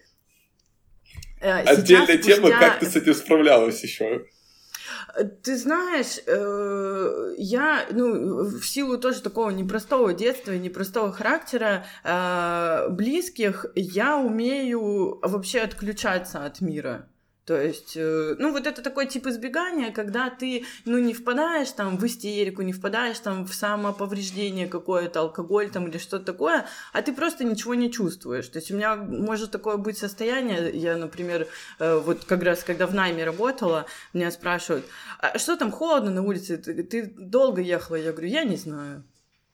Э, Отдельная спустя... тема, как ты с этим справлялась еще. Ты знаешь, э, я, ну, в силу тоже такого непростого детства и непростого характера э, близких, я умею вообще отключаться от мира. То есть, э, ну, вот это такой тип избегания, когда ты, ну, не впадаешь там в истерику, не впадаешь там в самоповреждение какое-то, алкоголь там или что-то такое, а ты просто ничего не чувствуешь. То есть у меня может такое быть состояние, я, например, э, вот как раз когда в найме работала, меня спрашивают, а что там холодно на улице, ты, ты долго ехала? Я говорю, я не знаю.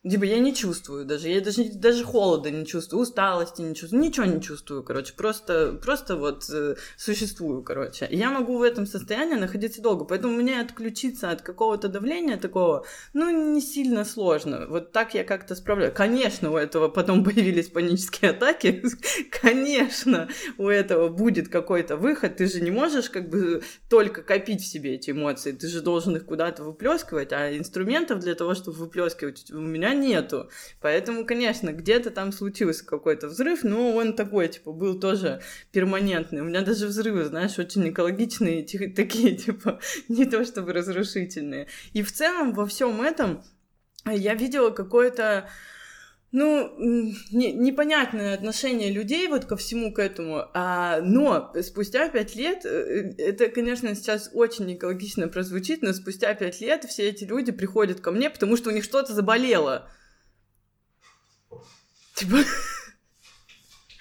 Типа я не чувствую даже, я даже, даже холода не чувствую, усталости не чувствую, ничего не чувствую, короче, просто, просто вот э, существую, короче. Я могу в этом состоянии находиться долго, поэтому мне отключиться от какого-то давления такого, ну, не сильно сложно. Вот так я как-то справляюсь. Конечно, у этого потом появились панические атаки, конечно, у этого будет какой-то выход, ты же не можешь как бы только копить в себе эти эмоции, ты же должен их куда-то выплескивать, а инструментов для того, чтобы выплескивать у меня нету. Поэтому, конечно, где-то там случился какой-то взрыв, но он такой, типа, был тоже перманентный. У меня даже взрывы, знаешь, очень экологичные, такие, типа, не то чтобы разрушительные. И в целом во всем этом я видела какое-то ну, не, непонятное отношение людей вот ко всему к этому, а, но спустя пять лет, э, это, конечно, сейчас очень экологично прозвучит, но спустя пять лет все эти люди приходят ко мне, потому что у них что-то заболело. Типа,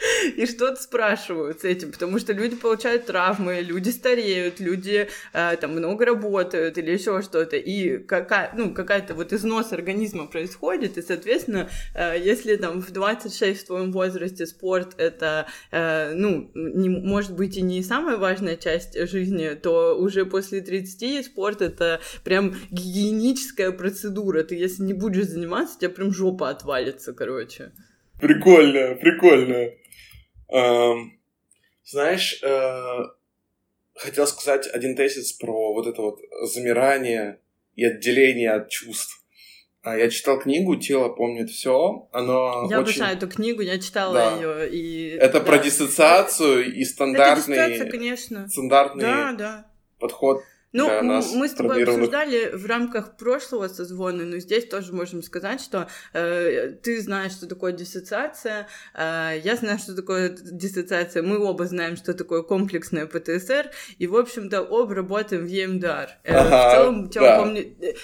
и что-то спрашивают с этим, потому что люди получают травмы, люди стареют, люди э, там много работают или еще что-то, и какая, ну, какая-то вот износ организма происходит, и, соответственно, э, если там в 26 в твоем возрасте спорт это, э, ну, не, может быть и не самая важная часть жизни, то уже после 30 спорт это прям гигиеническая процедура, ты если не будешь заниматься, у тебя прям жопа отвалится, короче. Прикольно, прикольно. Эм, знаешь, э, хотел сказать один тезис про вот это вот замирание и отделение от чувств. А, я читал книгу «Тело помнит все». Оно я очень... обожаю эту книгу, я читала да. ее. И... Это да. про диссоциацию и стандартный... Это диссоциация, конечно. Стандартный да, да. подход ну, мы с тобой обсуждали в рамках прошлого созвона, но здесь тоже можем сказать, что э, ты знаешь, что такое диссоциация, э, я знаю, что такое диссоциация, мы оба знаем, что такое комплексная ПТСР, и, в общем-то, оба работаем в ЕМДР. Э, ага, в целом, тело да. помню... Э,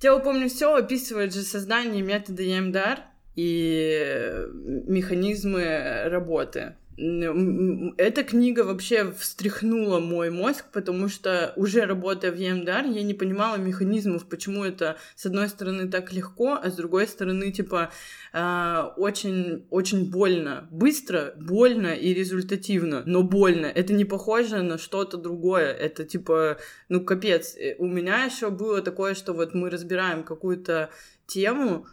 тело помню все описывает же создание метода ЕМДР и механизмы работы. Эта книга вообще встряхнула мой мозг, потому что уже работая в ЕМДР, я не понимала механизмов, почему это с одной стороны так легко, а с другой стороны типа а, очень очень больно, быстро, больно и результативно, но больно. Это не похоже на что-то другое. Это типа ну капец. Э, у меня еще было такое, что вот мы разбираем какую-то тему,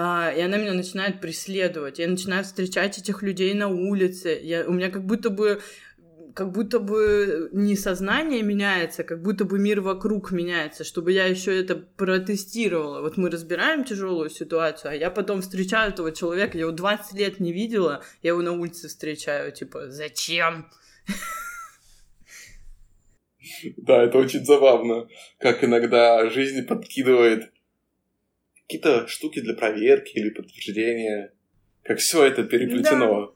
а, и она меня начинает преследовать. Я начинаю встречать этих людей на улице. Я, у меня как будто бы как будто бы не сознание меняется, как будто бы мир вокруг меняется, чтобы я еще это протестировала. Вот мы разбираем тяжелую ситуацию, а я потом встречаю этого человека, я его 20 лет не видела, я его на улице встречаю, типа, зачем? Да, это очень забавно, как иногда жизнь подкидывает какие-то штуки для проверки или подтверждения. Как все это переплетено.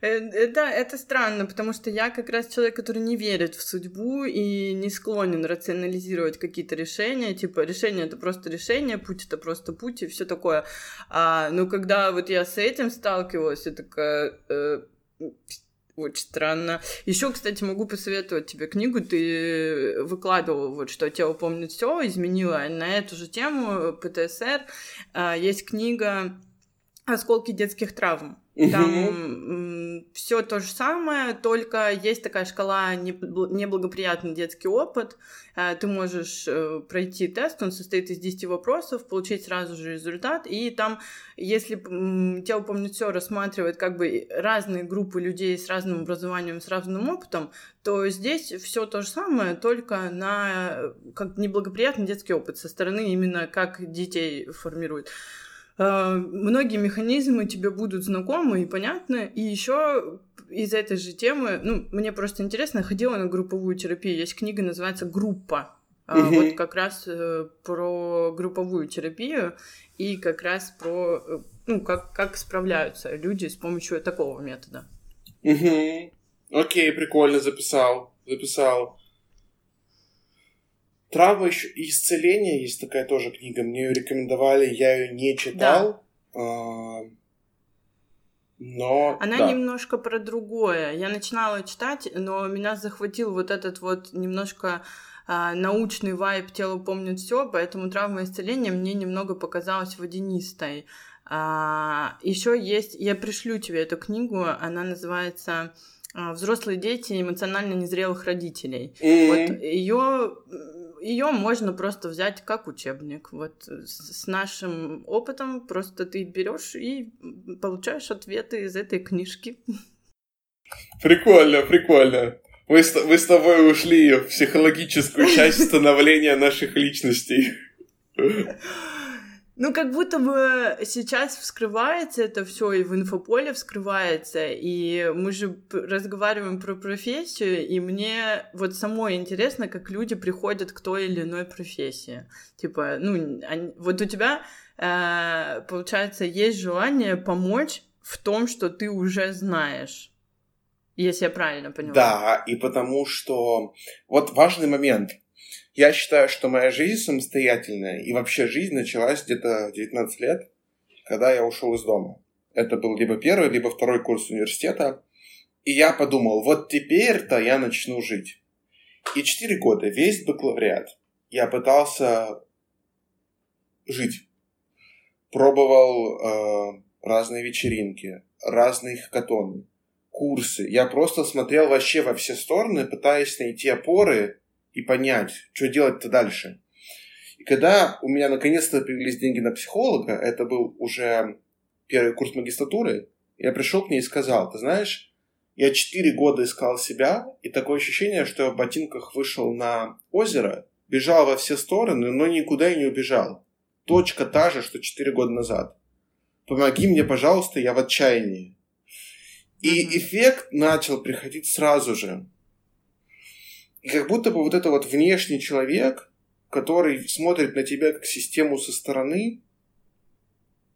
Да. Э, э, да, это странно, потому что я как раз человек, который не верит в судьбу и не склонен рационализировать какие-то решения. Типа, решение это просто решение, путь это просто путь и все такое. А, но когда вот я с этим сталкивалась, я такая... Э, очень странно. Еще, кстати, могу посоветовать тебе книгу. Ты выкладывал вот что тело помнит все, изменила на эту же тему ПТСР. А, есть книга осколки детских травм. Там все то же самое, только есть такая шкала неблагоприятный детский опыт. Э, ты можешь э, пройти тест, он состоит из 10 вопросов, получить сразу же результат. И там, если тело помнит все, рассматривает как бы разные группы людей с разным образованием, с разным опытом, то здесь все то же самое, только на как неблагоприятный детский опыт со стороны именно как детей формирует. Э, многие механизмы тебе будут знакомы и понятны. И еще из этой же темы, ну, мне просто интересно, я ходила на групповую терапию. Есть книга, называется «Группа». Угу. Вот как раз э, про групповую терапию и как раз про, э, ну, как, как справляются люди с помощью такого метода. Угу. Окей, прикольно, записал, записал. Травма еще и исцеление есть такая тоже книга. Мне ее рекомендовали, я ее не читал. Да. А, но. Она да. немножко про другое. Я начинала читать, но меня захватил вот этот вот немножко а, научный вайб тело помнит все, поэтому травма исцеления мне немного показалась водянистой. А, еще есть, я пришлю тебе эту книгу, она называется а, Взрослые дети эмоционально незрелых родителей. Mm-hmm. Вот ее ее можно просто взять как учебник. Вот с нашим опытом просто ты берешь и получаешь ответы из этой книжки. Прикольно, прикольно. Мы с, мы с тобой ушли в психологическую часть становления наших личностей. Ну, как будто бы сейчас вскрывается это все, и в инфополе вскрывается, и мы же разговариваем про профессию, и мне вот самой интересно, как люди приходят к той или иной профессии. Типа, ну, они, вот у тебя, э, получается, есть желание помочь в том, что ты уже знаешь. Если я правильно поняла. Да, и потому что... Вот важный момент — я считаю, что моя жизнь самостоятельная и вообще жизнь началась где-то 19 лет, когда я ушел из дома. Это был либо первый, либо второй курс университета. И я подумал, вот теперь-то я начну жить. И 4 года, весь бакалавриат, я пытался жить. Пробовал э, разные вечеринки, разные хакатоны, курсы. Я просто смотрел вообще во все стороны, пытаясь найти опоры и понять, что делать-то дальше. И когда у меня наконец-то появились деньги на психолога, это был уже первый курс магистратуры, я пришел к ней и сказал, ты знаешь, я четыре года искал себя, и такое ощущение, что я в ботинках вышел на озеро, бежал во все стороны, но никуда и не убежал. Точка та же, что четыре года назад. Помоги мне, пожалуйста, я в отчаянии. И эффект начал приходить сразу же. И как будто бы вот это вот внешний человек, который смотрит на тебя как систему со стороны,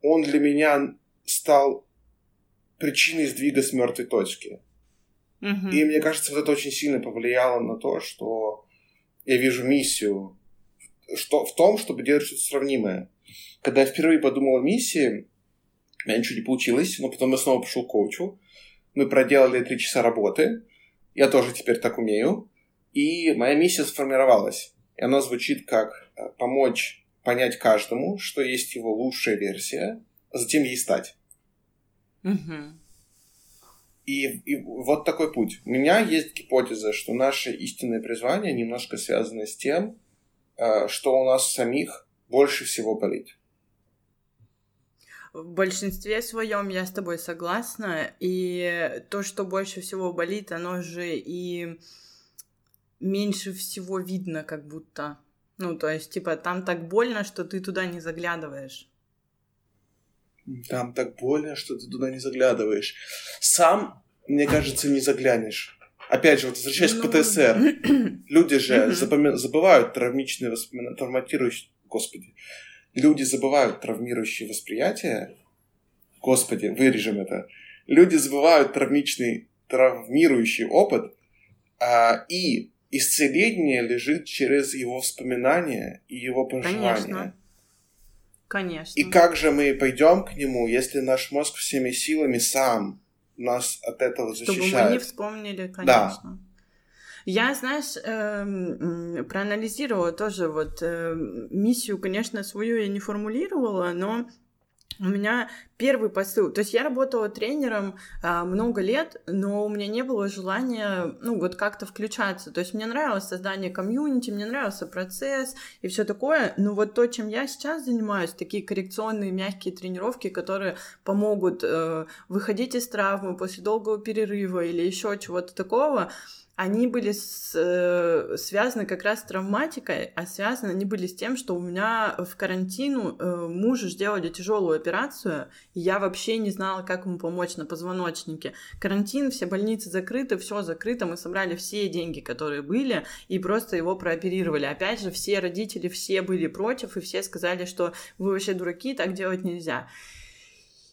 он для меня стал причиной сдвига с мертвой точки. Угу. И мне кажется, вот это очень сильно повлияло на то, что я вижу миссию что, в том, чтобы делать что-то сравнимое. Когда я впервые подумал о миссии, у меня ничего не получилось, но потом я снова пошел к коучу. Мы проделали три часа работы. Я тоже теперь так умею. И моя миссия сформировалась. И она звучит как э, помочь понять каждому, что есть его лучшая версия, а затем ей стать. Угу. И, и вот такой путь. У меня есть гипотеза, что наше истинное призвание немножко связано с тем, э, что у нас самих больше всего болит. В большинстве своем я с тобой согласна. И то, что больше всего болит, оно же и меньше всего видно, как будто. Ну, то есть, типа, там так больно, что ты туда не заглядываешь. Там так больно, что ты туда не заглядываешь. Сам, мне кажется, не заглянешь. Опять же, вот возвращаясь ну... к ПТСР, люди же запоми... забывают травмичные воспоминания, травматирующие, господи, люди забывают травмирующие восприятия, господи, вырежем это, люди забывают травмичный, травмирующий опыт, а, и исцеление лежит через его воспоминания и его пожелания. Конечно. Конечно. И как же мы пойдем к нему, если наш мозг всеми силами сам нас от этого защищает? Чтобы мы не вспомнили, конечно. Да. Я, знаешь, эм, проанализировала тоже вот э, миссию, конечно, свою я не формулировала, но У меня первый посыл. То есть я работала тренером а, много лет, но у меня не было желания, ну, вот как-то включаться. То есть мне нравилось создание комьюнити, мне нравился процесс и все такое. Но вот то, чем я сейчас занимаюсь, такие коррекционные мягкие тренировки, которые помогут э, выходить из травмы после долгого перерыва или еще чего-то такого, они были с, э, связаны как раз с травматикой, а связаны они были с тем, что у меня в карантину э, мужу сделали тяжелую операцию, и я вообще не знала, как ему помочь на позвоночнике. Карантин, все больницы закрыты, все закрыто, мы собрали все деньги, которые были, и просто его прооперировали. Опять же, все родители, все были против, и все сказали, что вы вообще дураки, так делать нельзя.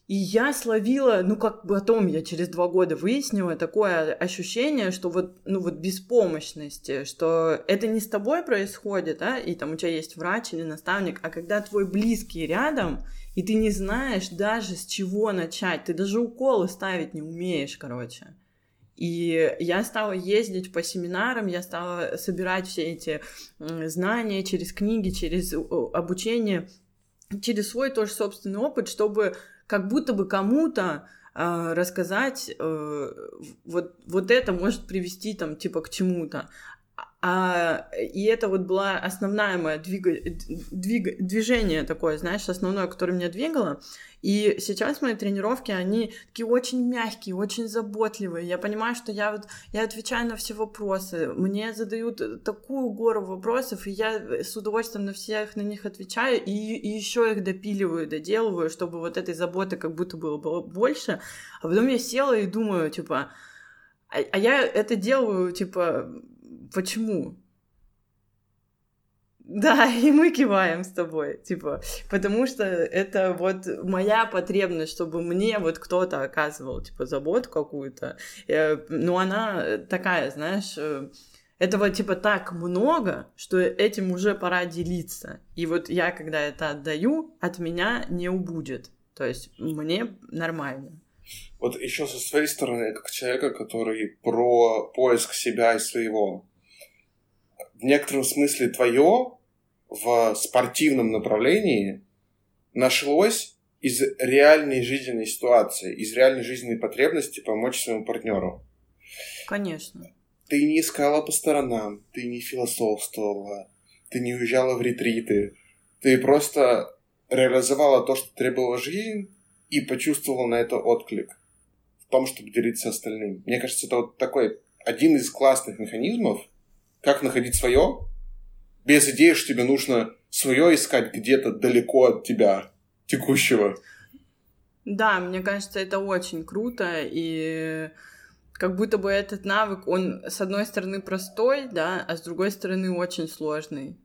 И я словила, ну как потом я через два года выяснила, такое ощущение, что вот, ну вот беспомощности, что это не с тобой происходит, да, и там у тебя есть врач или наставник, а когда твой близкий рядом, и ты не знаешь даже с чего начать, ты даже уколы ставить не умеешь, короче. И я стала ездить по семинарам, я стала собирать все эти знания через книги, через обучение, через свой тоже собственный опыт, чтобы как будто бы кому-то э, рассказать, э, вот, вот это может привести там типа к чему-то. А, и это вот была основная моя двига, двиг, движение такое, знаешь, основное, которое меня двигало. И сейчас мои тренировки, они такие очень мягкие, очень заботливые. Я понимаю, что я вот я отвечаю на все вопросы. Мне задают такую гору вопросов, и я с удовольствием на всех на них отвечаю, и, и еще их допиливаю, доделываю, чтобы вот этой заботы как будто было, было больше. А потом я села и думаю, типа, а, а я это делаю, типа, почему? Да, и мы киваем с тобой, типа, потому что это вот моя потребность, чтобы мне вот кто-то оказывал, типа, заботу какую-то. Э, ну, она такая, знаешь, э, этого, типа, так много, что этим уже пора делиться. И вот я, когда это отдаю, от меня не убудет. То есть мне нормально. Вот еще со своей стороны, как человека, который про поиск себя и своего, в некотором смысле твое в спортивном направлении нашлось из реальной жизненной ситуации, из реальной жизненной потребности помочь своему партнеру. Конечно. Ты не искала по сторонам, ты не философствовала, ты не уезжала в ретриты, ты просто реализовала то, что требовала жизнь, и почувствовала на это отклик в том, чтобы делиться остальным. Мне кажется, это вот такой один из классных механизмов, как находить свое, без идеи, что тебе нужно свое искать где-то далеко от тебя текущего. Да, мне кажется, это очень круто, и как будто бы этот навык, он с одной стороны простой, да, а с другой стороны очень сложный.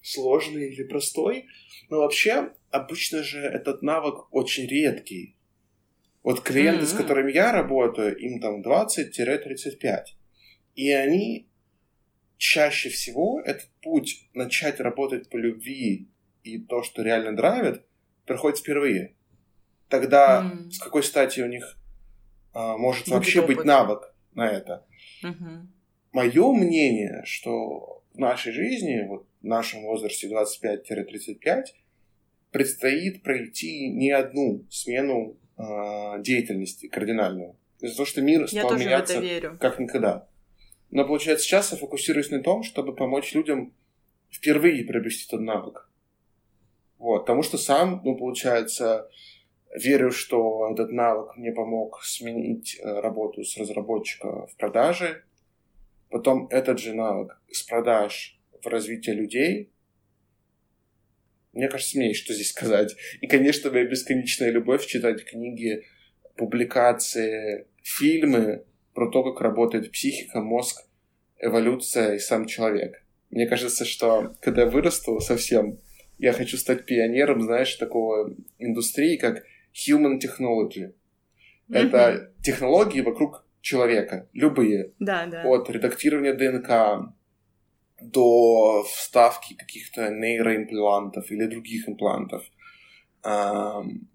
Сложный или простой? Но вообще, обычно же этот навык очень редкий. Вот клиенты, mm-hmm. с которыми я работаю, им там 20-35. И они чаще всего этот путь начать работать по любви и то, что реально драйвит, проходит впервые. Тогда mm. с какой стати у них а, может Будет вообще опыт. быть навык на это? Mm-hmm. Мое мнение, что в нашей жизни, вот в нашем возрасте 25-35, предстоит пройти не одну смену э, деятельности кардинальную. Из-за того, что мир стал меняться как никогда. Но, получается, сейчас я фокусируюсь на том, чтобы помочь людям впервые приобрести этот навык. Вот, потому что сам, ну, получается, верю, что этот навык мне помог сменить э, работу с разработчика в продаже, потом этот же навык с продаж в развитие людей. Мне кажется, мне есть что здесь сказать. И, конечно, моя бесконечная любовь читать книги, публикации, фильмы про то, как работает психика, мозг, эволюция и сам человек. Мне кажется, что когда я вырасту совсем, я хочу стать пионером, знаешь, такого индустрии, как human technology. Mm-hmm. Это технологии вокруг человека, любые. Да, да. От редактирования ДНК до вставки каких-то нейроимплантов или других имплантов, эм,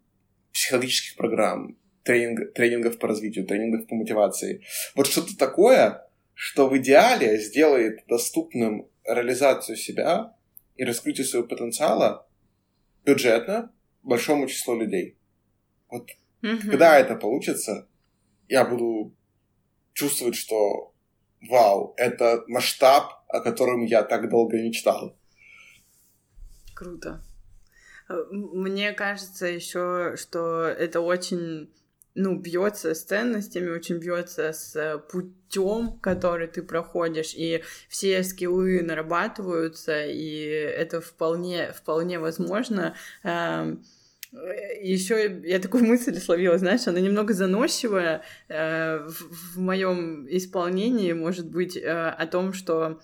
психологических программ, тренинг, тренингов по развитию, тренингов по мотивации. Вот что-то такое, что в идеале сделает доступным реализацию себя и раскрытие своего потенциала бюджетно большому числу людей. Вот угу. когда это получится, я буду чувствовать, что вау, это масштаб, о котором я так долго мечтал. Круто. Э, мне кажется еще, что это очень ну, бьется с ценностями, очень бьется с путем, который ты проходишь, и все скиллы нарабатываются, и это вполне, вполне возможно. Эм, еще я такую мысль словила, знаешь, она немного заносчивая э, в, моем исполнении, может быть, э, о том, что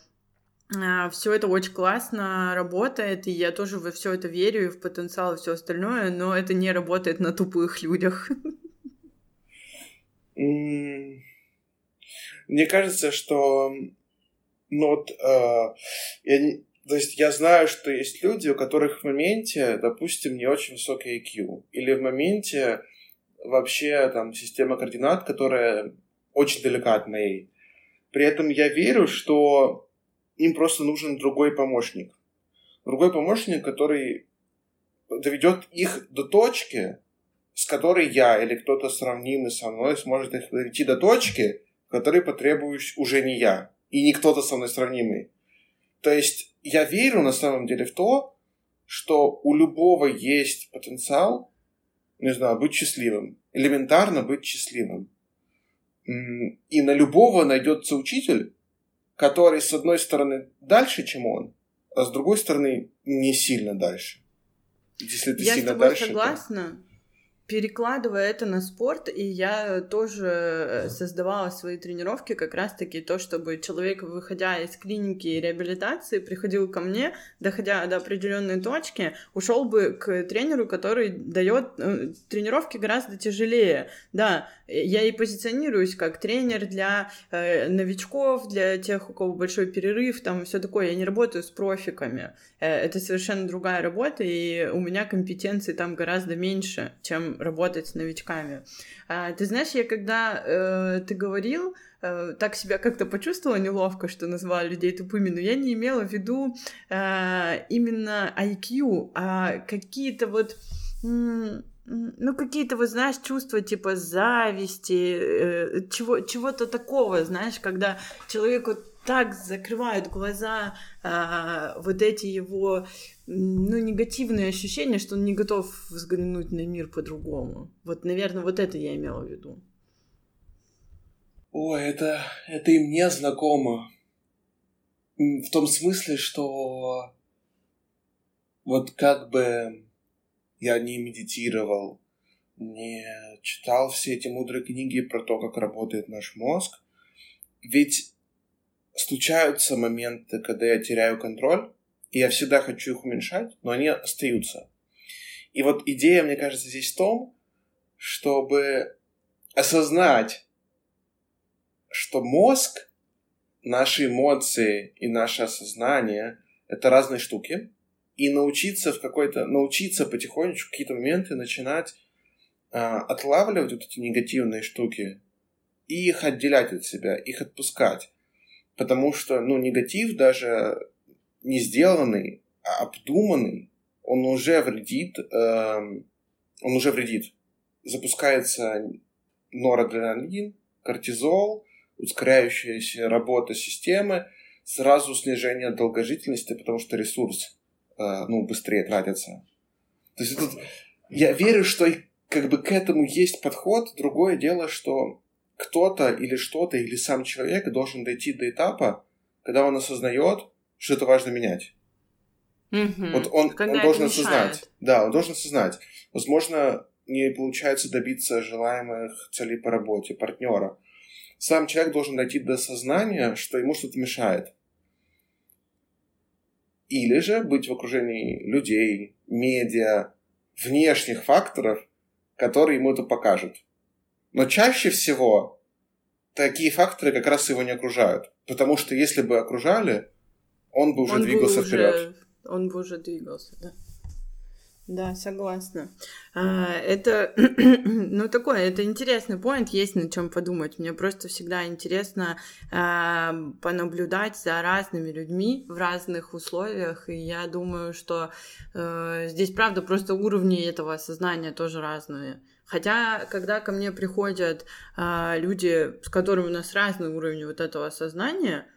э, все это очень классно работает, и я тоже во все это верю, и в потенциал, и все остальное, но это не работает на тупых людях. Мне кажется, что ну вот э, я не, то есть я знаю, что есть люди, у которых в моменте, допустим, не очень высокий IQ, или в моменте вообще там система координат, которая очень далека от моей. При этом я верю, что им просто нужен другой помощник. Другой помощник, который доведет их до точки, с которой я или кто-то сравнимый со мной сможет их довести до точки, которой потребуюсь уже не я и не кто-то со мной сравнимый. То есть я верю на самом деле в то, что у любого есть потенциал, не знаю, быть счастливым, элементарно быть счастливым. И на любого найдется учитель, который, с одной стороны, дальше, чем он, а с другой стороны, не сильно дальше. Если ты я сильно с тобой дальше, согласна. То перекладывая это на спорт, и я тоже э, создавала свои тренировки как раз-таки то, чтобы человек, выходя из клиники и реабилитации, приходил ко мне, доходя до определенной точки, ушел бы к тренеру, который дает э, тренировки гораздо тяжелее. Да, я и позиционируюсь как тренер для э, новичков, для тех, у кого большой перерыв, там все такое. Я не работаю с профиками. Э, это совершенно другая работа, и у меня компетенции там гораздо меньше, чем работать с новичками. А, ты знаешь, я когда э, ты говорил, э, так себя как-то почувствовала неловко, что назвала людей тупыми, но я не имела в виду э, именно IQ, а какие-то вот ну, какие-то, вот, знаешь, чувства типа зависти, э, чего, чего-то такого, знаешь, когда человеку так закрывают глаза э, вот эти его, ну, негативные ощущения, что он не готов взглянуть на мир по-другому. Вот, наверное, вот это я имела в виду. Ой, это, это и мне знакомо. В том смысле, что вот как бы я не медитировал, не читал все эти мудрые книги про то, как работает наш мозг. Ведь случаются моменты, когда я теряю контроль, и я всегда хочу их уменьшать, но они остаются. И вот идея, мне кажется, здесь в том, чтобы осознать, что мозг, наши эмоции и наше осознание — это разные штуки, и научиться в какой-то, научиться потихонечку какие-то моменты начинать а, отлавливать вот эти негативные штуки и их отделять от себя, их отпускать. Потому что, ну, негатив даже не сделанный, а обдуманный, он уже вредит, э, он уже вредит. Запускается норадреналин, кортизол, ускоряющаяся работа системы, сразу снижение долгожительности, потому что ресурс ну, быстрее тратятся. То есть тут я верю, что как бы к этому есть подход. Другое дело, что кто-то или что-то, или сам человек должен дойти до этапа, когда он осознает, что это важно менять. Mm-hmm. Вот он, он должен осознать. Да, он должен осознать. Возможно, не получается добиться желаемых целей по работе, партнера. Сам человек должен дойти до сознания, что ему что-то мешает или же быть в окружении людей, медиа, внешних факторов, которые ему это покажут. Но чаще всего такие факторы как раз его не окружают. Потому что если бы окружали, он бы уже он двигался бы уже, вперед. Он бы уже двигался, да. Да, согласна. А, это, ну, такое, это интересный поинт, есть над чем подумать. Мне просто всегда интересно а, понаблюдать за разными людьми в разных условиях, и я думаю, что а, здесь, правда, просто уровни этого сознания тоже разные. Хотя, когда ко мне приходят а, люди, с которыми у нас разный уровень вот этого сознания,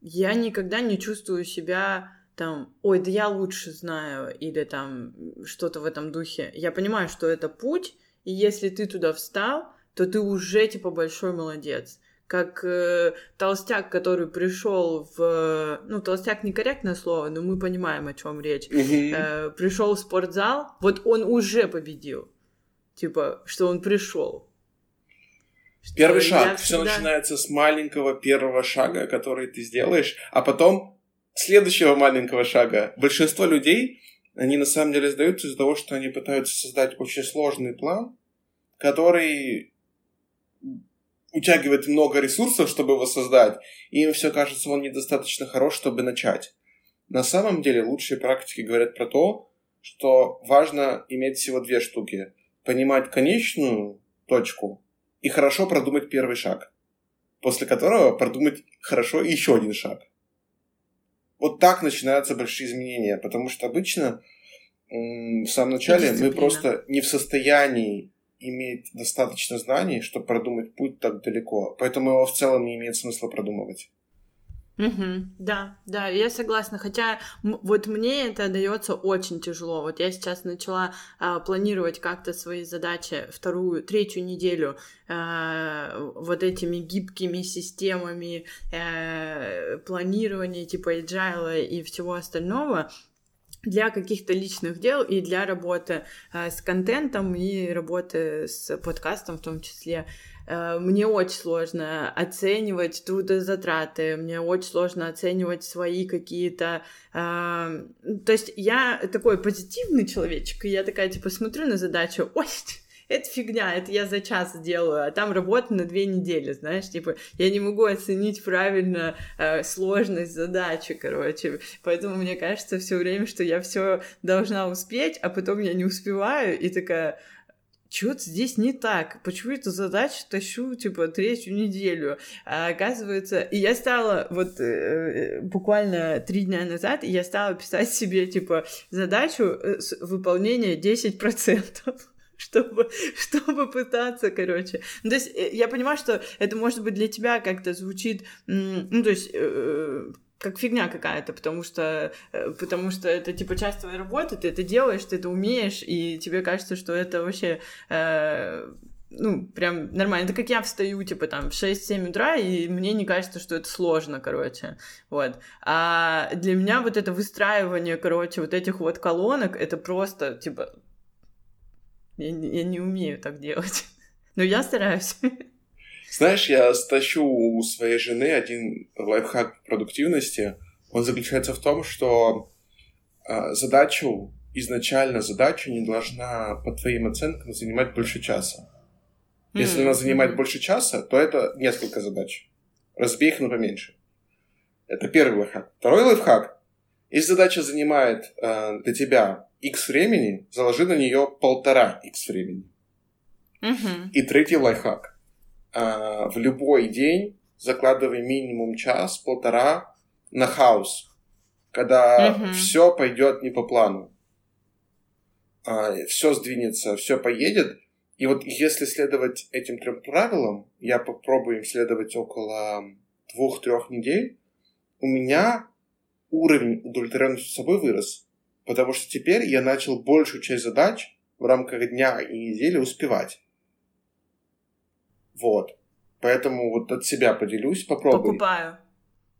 я никогда не чувствую себя там, ой, да я лучше знаю, или там что-то в этом духе. Я понимаю, что это путь, и если ты туда встал, то ты уже типа большой молодец. Как э, толстяк, который пришел в... Ну, толстяк некорректное слово, но мы понимаем, о чем речь. Mm-hmm. Э, пришел в спортзал, вот он уже победил. Типа, что он пришел. Первый шаг. Все всегда... начинается с маленького первого шага, который ты сделаешь, а потом следующего маленького шага. Большинство людей, они на самом деле сдаются из-за того, что они пытаются создать очень сложный план, который утягивает много ресурсов, чтобы его создать, и им все кажется, он недостаточно хорош, чтобы начать. На самом деле лучшие практики говорят про то, что важно иметь всего две штуки. Понимать конечную точку и хорошо продумать первый шаг, после которого продумать хорошо еще один шаг. Вот так начинаются большие изменения, потому что обычно в самом начале мы просто не в состоянии иметь достаточно знаний, чтобы продумать путь так далеко. Поэтому его в целом не имеет смысла продумывать. Угу, да, да, я согласна. Хотя вот мне это дается очень тяжело. Вот я сейчас начала а, планировать как-то свои задачи вторую, третью неделю а, вот этими гибкими системами а, планирования типа agile и всего остального для каких-то личных дел и для работы э, с контентом и работы с подкастом в том числе. Э, мне очень сложно оценивать трудозатраты, мне очень сложно оценивать свои какие-то... Э, то есть я такой позитивный человечек, и я такая, типа, смотрю на задачу, ой, это фигня, это я за час делаю, а там работа на две недели, знаешь, типа, я не могу оценить правильно э, сложность задачи, короче, поэтому мне кажется все время, что я все должна успеть, а потом я не успеваю, и такая, что-то здесь не так. Почему эту задачу тащу, типа, третью неделю? А оказывается, и я стала, вот э, буквально три дня назад, я стала писать себе, типа, задачу э, выполнения 10%. чтобы, чтобы пытаться, короче. Ну, то есть э, я понимаю, что это может быть для тебя как-то звучит, ну, то есть э, как фигня какая-то, потому что, э, потому что это типа часть твоей работы, ты это делаешь, ты это умеешь, и тебе кажется, что это вообще э, ну, прям нормально. Это как я встаю, типа, там, в 6-7 утра, и мне не кажется, что это сложно, короче, вот. А для меня вот это выстраивание, короче, вот этих вот колонок, это просто, типа, я, я не умею так делать. Но я стараюсь. Знаешь, я стащу у своей жены один лайфхак продуктивности. Он заключается в том, что э, задачу, изначально задача не должна, по твоим оценкам, занимать больше часа. Если mm-hmm. она занимает больше часа, то это несколько задач. Разбей их на поменьше. Это первый лайфхак. Второй лайфхак. Если задача занимает э, для тебя x времени, заложи на нее полтора x времени. Угу. И третий лайфхак. А, в любой день закладывай минимум час, полтора на хаос, когда угу. все пойдет не по плану. А, все сдвинется, все поедет. И вот если следовать этим трем правилам, я попробую им следовать около двух-трех недель, у меня уровень удовлетворенности собой вырос. Потому что теперь я начал большую часть задач в рамках дня и недели успевать. Вот. Поэтому вот от себя поделюсь, попробуй. Покупаю.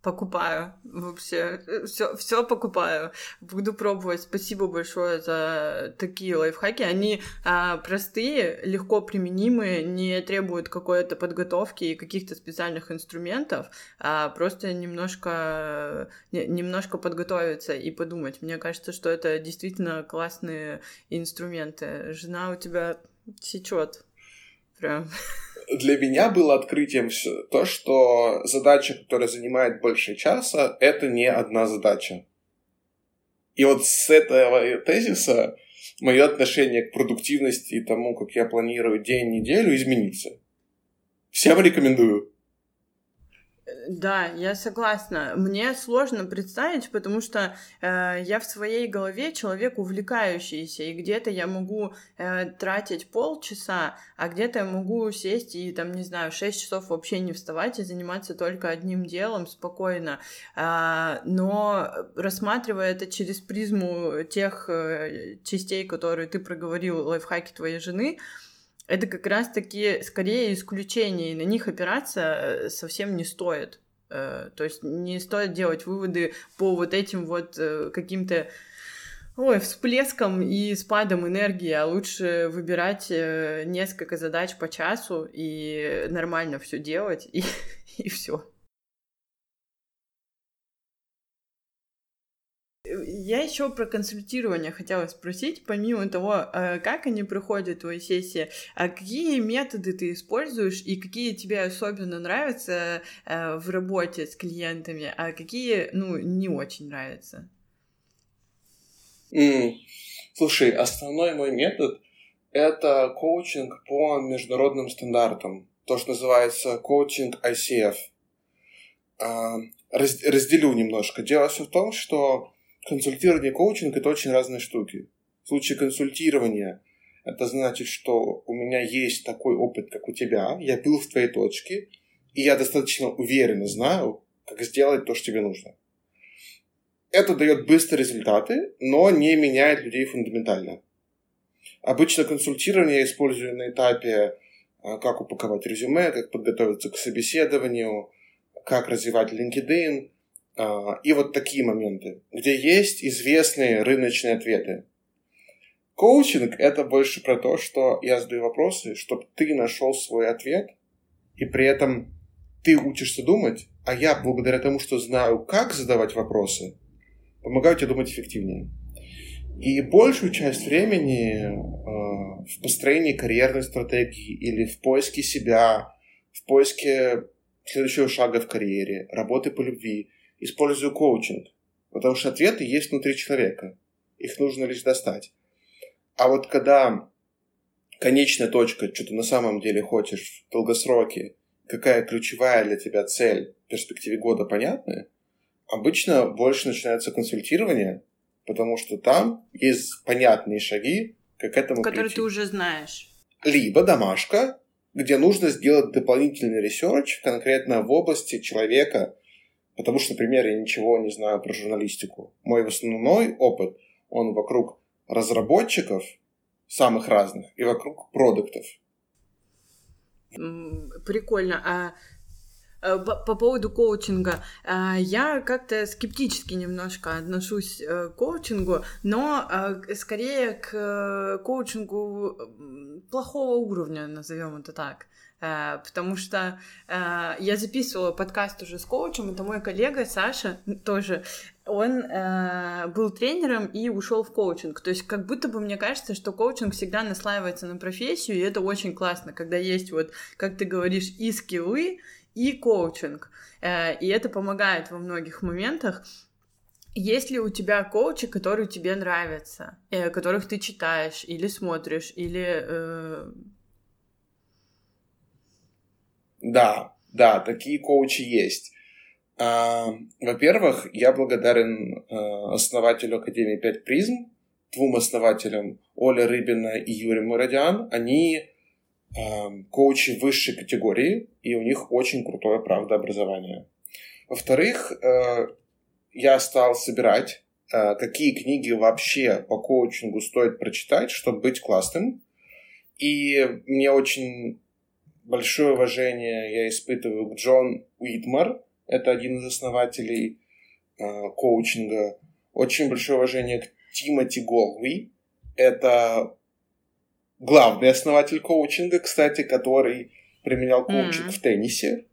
Покупаю вообще. Все все покупаю. Буду пробовать. Спасибо большое за такие лайфхаки. Они а, простые легко применимые не требуют какой-то подготовки и каких-то специальных инструментов а просто немножко немножко подготовиться и подумать. Мне кажется что это действительно классные инструменты. Жена у тебя сечет прям для меня было открытием то, что задача, которая занимает больше часа, это не одна задача. И вот с этого тезиса мое отношение к продуктивности и тому, как я планирую день, неделю, изменится. Всем рекомендую. Да, я согласна. Мне сложно представить, потому что э, я в своей голове человек увлекающийся, и где-то я могу э, тратить полчаса, а где-то я могу сесть и, там, не знаю, 6 часов вообще не вставать и заниматься только одним делом спокойно. Э, но рассматривая это через призму тех э, частей, которые ты проговорил, лайфхаки твоей жены, это как раз-таки скорее исключение, и на них опираться э, совсем не стоит. Э, то есть не стоит делать выводы по вот этим вот э, каким-то ой, всплеском и спадом энергии, а лучше выбирать несколько задач по часу и нормально все делать, и, и все. Я еще про консультирование хотела спросить, помимо того, э, как они проходят твои сессии, а какие методы ты используешь и какие тебе особенно нравятся э, в работе с клиентами, а какие, ну, не очень нравятся? Mm. Слушай, основной мой метод — это коучинг по международным стандартам, то, что называется коучинг ICF. А, разделю немножко. Дело все в том, что консультирование и коучинг – это очень разные штуки. В случае консультирования это значит, что у меня есть такой опыт, как у тебя, я был в твоей точке, и я достаточно уверенно знаю, как сделать то, что тебе нужно. Это дает быстрые результаты, но не меняет людей фундаментально. Обычно консультирование я использую на этапе, а, как упаковать резюме, как подготовиться к собеседованию, как развивать LinkedIn – и вот такие моменты, где есть известные рыночные ответы. Коучинг – это больше про то, что я задаю вопросы, чтобы ты нашел свой ответ, и при этом ты учишься думать, а я, благодаря тому, что знаю, как задавать вопросы, помогаю тебе думать эффективнее. И большую часть времени э, в построении карьерной стратегии или в поиске себя, в поиске следующего шага в карьере, работы по любви – использую коучинг, потому что ответы есть внутри человека. Их нужно лишь достать. А вот когда конечная точка, что ты на самом деле хочешь в долгосроке, какая ключевая для тебя цель в перспективе года понятная, обычно больше начинается консультирование, потому что там есть понятные шаги, как к этому Которые прийти. ты уже знаешь. Либо домашка, где нужно сделать дополнительный research конкретно в области человека, Потому что, например, я ничего не знаю про журналистику. Мой основной опыт, он вокруг разработчиков самых разных и вокруг продуктов. Прикольно. А э, по поводу коучинга. А, я как-то скептически немножко отношусь э, к коучингу, но э, скорее к коучингу плохого уровня, назовем это так. Э, потому что э, я записывала подкаст уже с коучем, это мой коллега Саша тоже, он э, был тренером и ушел в коучинг. То есть как будто бы мне кажется, что коучинг всегда наслаивается на профессию, и это очень классно, когда есть вот, как ты говоришь, и скиллы, и коучинг. Э, и это помогает во многих моментах. Есть ли у тебя коучи, которые тебе нравятся, э, которых ты читаешь или смотришь, или э, да, да, такие коучи есть. А, во-первых, я благодарен а, основателю Академии 5 призм, двум основателям, Оля Рыбина и Юрий Мурадян. Они а, коучи высшей категории, и у них очень крутое, правда, образование. Во-вторых, я стал собирать, какие книги вообще по коучингу стоит прочитать, чтобы быть классным. И мне очень большое уважение я испытываю к Джон Уитмар, это один из основателей э, коучинга. Очень большое уважение к Тимоти Голви, это главный основатель коучинга, кстати, который применял коучинг mm-hmm. в теннисе.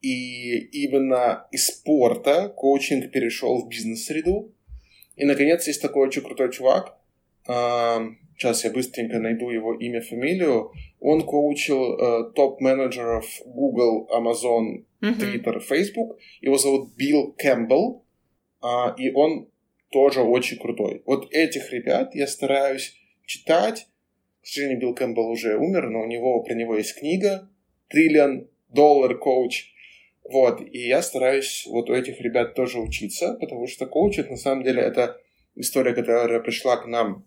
И именно из спорта коучинг перешел в бизнес-среду. И, наконец, есть такой очень крутой чувак, сейчас я быстренько найду его имя, фамилию, он коучил э, топ-менеджеров Google, Amazon, Twitter, Facebook. Его зовут Билл Кэмпбелл, э, и он тоже очень крутой. Вот этих ребят я стараюсь читать. К сожалению, Билл Кэмпбелл уже умер, но у него, про него есть книга «Trillion Dollar Coach». Вот, и я стараюсь вот у этих ребят тоже учиться, потому что коучинг, на самом деле, это история, которая пришла к нам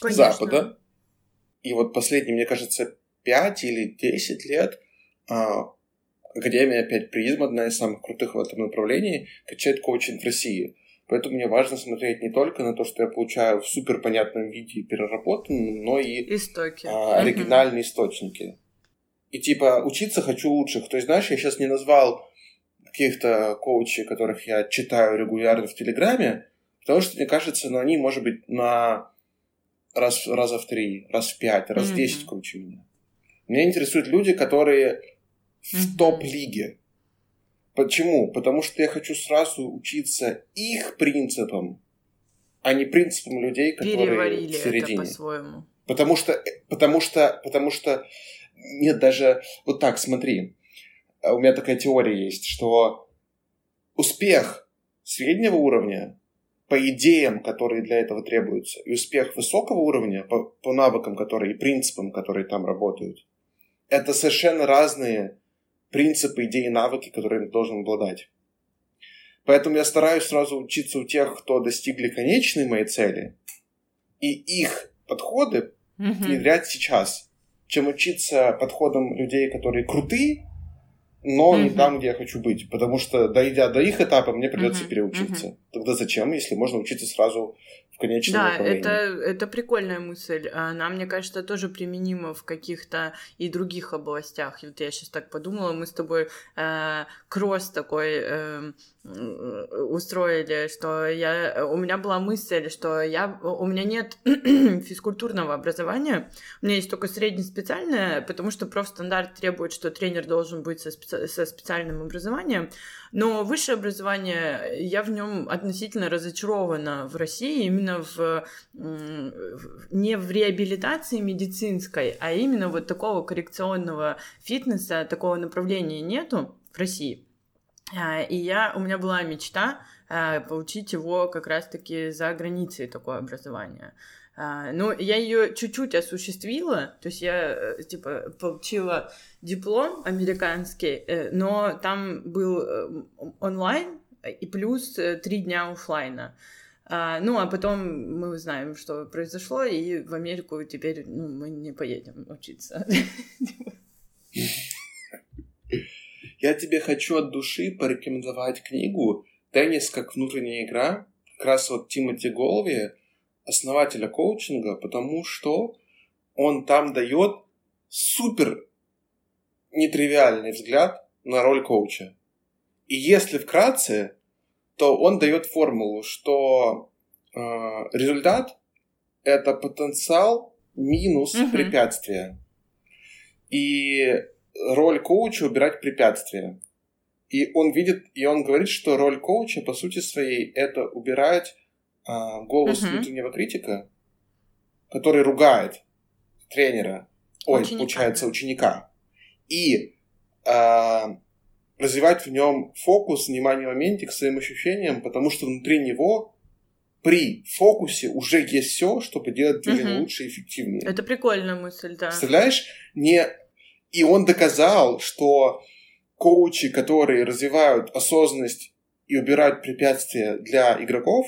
Конечно. Запада. И вот последние, мне кажется, 5 или 10 лет а, Академия 5 призм, одна из самых крутых в этом направлении, качает коучинг в России. Поэтому мне важно смотреть не только на то, что я получаю в супер понятном виде переработанном, но и Истоки. А, оригинальные mm-hmm. источники. И типа учиться хочу лучших. То есть, знаешь, я сейчас не назвал каких-то коучей, которых я читаю регулярно в Телеграме, потому что, мне кажется, ну, они, может быть, на раз, раза в три, раз в пять, раз в десять круче меня. Меня интересуют люди, которые в топ-лиге. Почему? Потому что я хочу сразу учиться их принципам, а не принципам людей, которые Переварили в середине. это по-своему. Потому что, потому что, потому что, нет, даже вот так, смотри, у меня такая теория есть, что успех среднего уровня по идеям, которые для этого требуются, и успех высокого уровня по, по навыкам, которые и принципам, которые там работают, это совершенно разные принципы, идеи, навыки, которыми ты должен обладать. Поэтому я стараюсь сразу учиться у тех, кто достигли конечной моей цели, и их подходы mm-hmm. внедрять сейчас, чем учиться подходам людей, которые крутые, но mm-hmm. не там, где я хочу быть. Потому что, дойдя до их этапа, мне придется mm-hmm. переучиться. Mm-hmm. Тогда зачем, если можно учиться сразу конечном Да, это, это прикольная мысль. Она, мне кажется, тоже применима в каких-то и других областях. И вот я сейчас так подумала, мы с тобой э, кросс такой э, устроили, что я, у меня была мысль, что я, у меня нет физкультурного образования, у меня есть только среднеспециальное, потому что профстандарт требует, что тренер должен быть со, специ, со специальным образованием, но высшее образование, я в нем относительно разочарована в России, именно в, не в реабилитации медицинской, а именно вот такого коррекционного фитнеса, такого направления нету в России. А, и я, у меня была мечта а, получить его как раз-таки за границей такое образование. А, ну, я ее чуть-чуть осуществила, то есть я, э, типа, получила диплом американский, э, но там был э, онлайн и плюс три дня офлайна. Ну, а потом мы знаем, что произошло, и в Америку теперь ну, мы не поедем учиться. Я тебе хочу от души порекомендовать книгу «Теннис как внутренняя игра», как раз вот Тимоти Голви, основателя коучинга, потому что он там дает супер нетривиальный взгляд на роль коуча. И если вкратце, то он дает формулу, что э, результат это потенциал минус угу. препятствие. И роль коуча убирать препятствия. И он видит, и он говорит, что роль коуча, по сути своей, это убирать а, голос uh-huh. внутреннего критика, который ругает тренера, ой, ученика. получается, ученика, и а, развивать в нем фокус, внимание в моменте к своим ощущениям, потому что внутри него при фокусе уже есть все, чтобы делать движение uh-huh. лучше и эффективнее. Это прикольная мысль, да. Представляешь, не и он доказал, что коучи, которые развивают осознанность и убирают препятствия для игроков,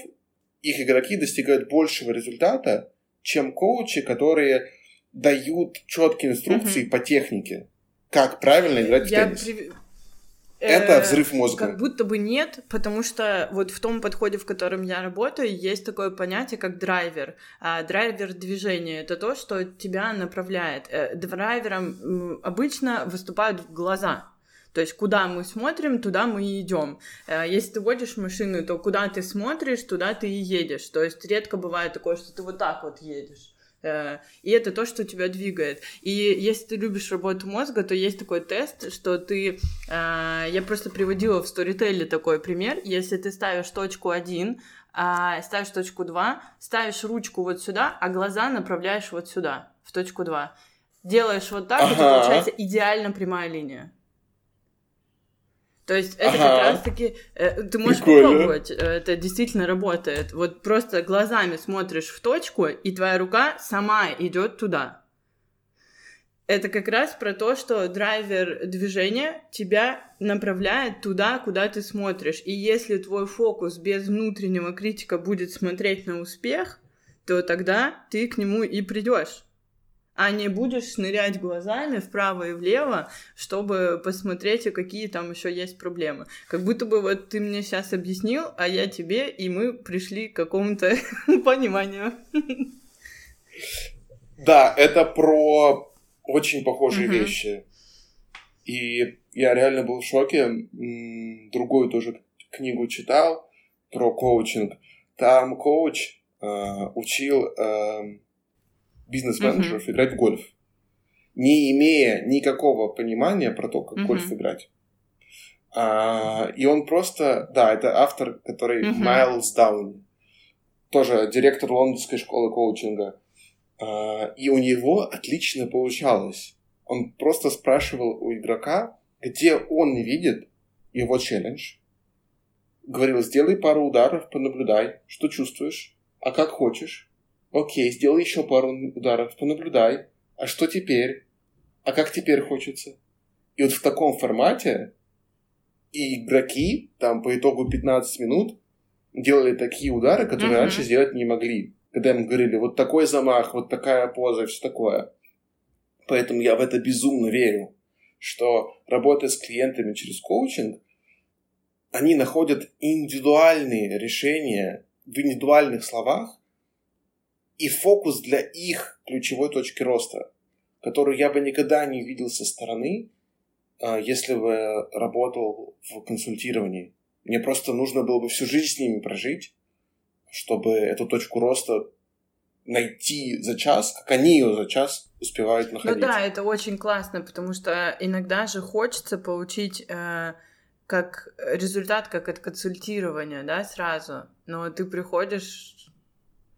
их игроки достигают большего результата, чем коучи, которые дают четкие инструкции mm-hmm. по технике, как правильно играть Я в теннис. При... Это э, взрыв мозга. Как будто бы нет, потому что вот в том подходе, в котором я работаю, есть такое понятие, как драйвер. А драйвер движения — это то, что тебя направляет. Э, драйвером обычно выступают глаза. То есть, куда мы смотрим, туда мы и идем. Э, если ты водишь машину, то куда ты смотришь, туда ты и едешь. То есть, редко бывает такое, что ты вот так вот едешь. Э, и это то, что тебя двигает. И если ты любишь работу мозга, то есть такой тест, что ты... Э, я просто приводила в сторителле такой пример. Если ты ставишь точку 1, а, ставишь точку 2, ставишь ручку вот сюда, а глаза направляешь вот сюда, в точку 2. Делаешь вот так, ага. это получается идеально прямая линия. То есть это ага. как раз-таки... Э, ты можешь Прикольно. попробовать, э, это действительно работает. Вот просто глазами смотришь в точку, и твоя рука сама идет туда. Это как раз про то, что драйвер движения тебя направляет туда, куда ты смотришь. И если твой фокус без внутреннего критика будет смотреть на успех, то тогда ты к нему и придешь а не будешь шнырять глазами вправо и влево, чтобы посмотреть, а какие там еще есть проблемы. Как будто бы вот ты мне сейчас объяснил, а я тебе, и мы пришли к какому-то пониманию. Да, это про очень похожие угу. вещи. И я реально был в шоке. Другую тоже книгу читал про коучинг. Там коуч э, учил э, бизнес-менеджеров uh-huh. играть в гольф, не имея никакого понимания про то, как uh-huh. гольф играть. А, и он просто, да, это автор, который uh-huh. Майлз Даун, тоже директор лондонской школы коучинга. А, и у него отлично получалось. Он просто спрашивал у игрока, где он видит его челлендж. Говорил, сделай пару ударов, понаблюдай, что чувствуешь, а как хочешь. Окей, сделай еще пару ударов, понаблюдай. А что теперь? А как теперь хочется? И вот в таком формате и игроки там по итогу 15 минут делали такие удары, которые uh-huh. раньше сделать не могли. Когда им говорили, вот такой замах, вот такая поза, все такое. Поэтому я в это безумно верю, что работая с клиентами через коучинг, они находят индивидуальные решения в индивидуальных словах, и фокус для их ключевой точки роста, которую я бы никогда не видел со стороны, а, если бы работал в консультировании. Мне просто нужно было бы всю жизнь с ними прожить, чтобы эту точку роста найти за час, как они ее за час успевают ну находить. Ну да, это очень классно, потому что иногда же хочется получить э, как результат, как от консультирования, да, сразу. Но ты приходишь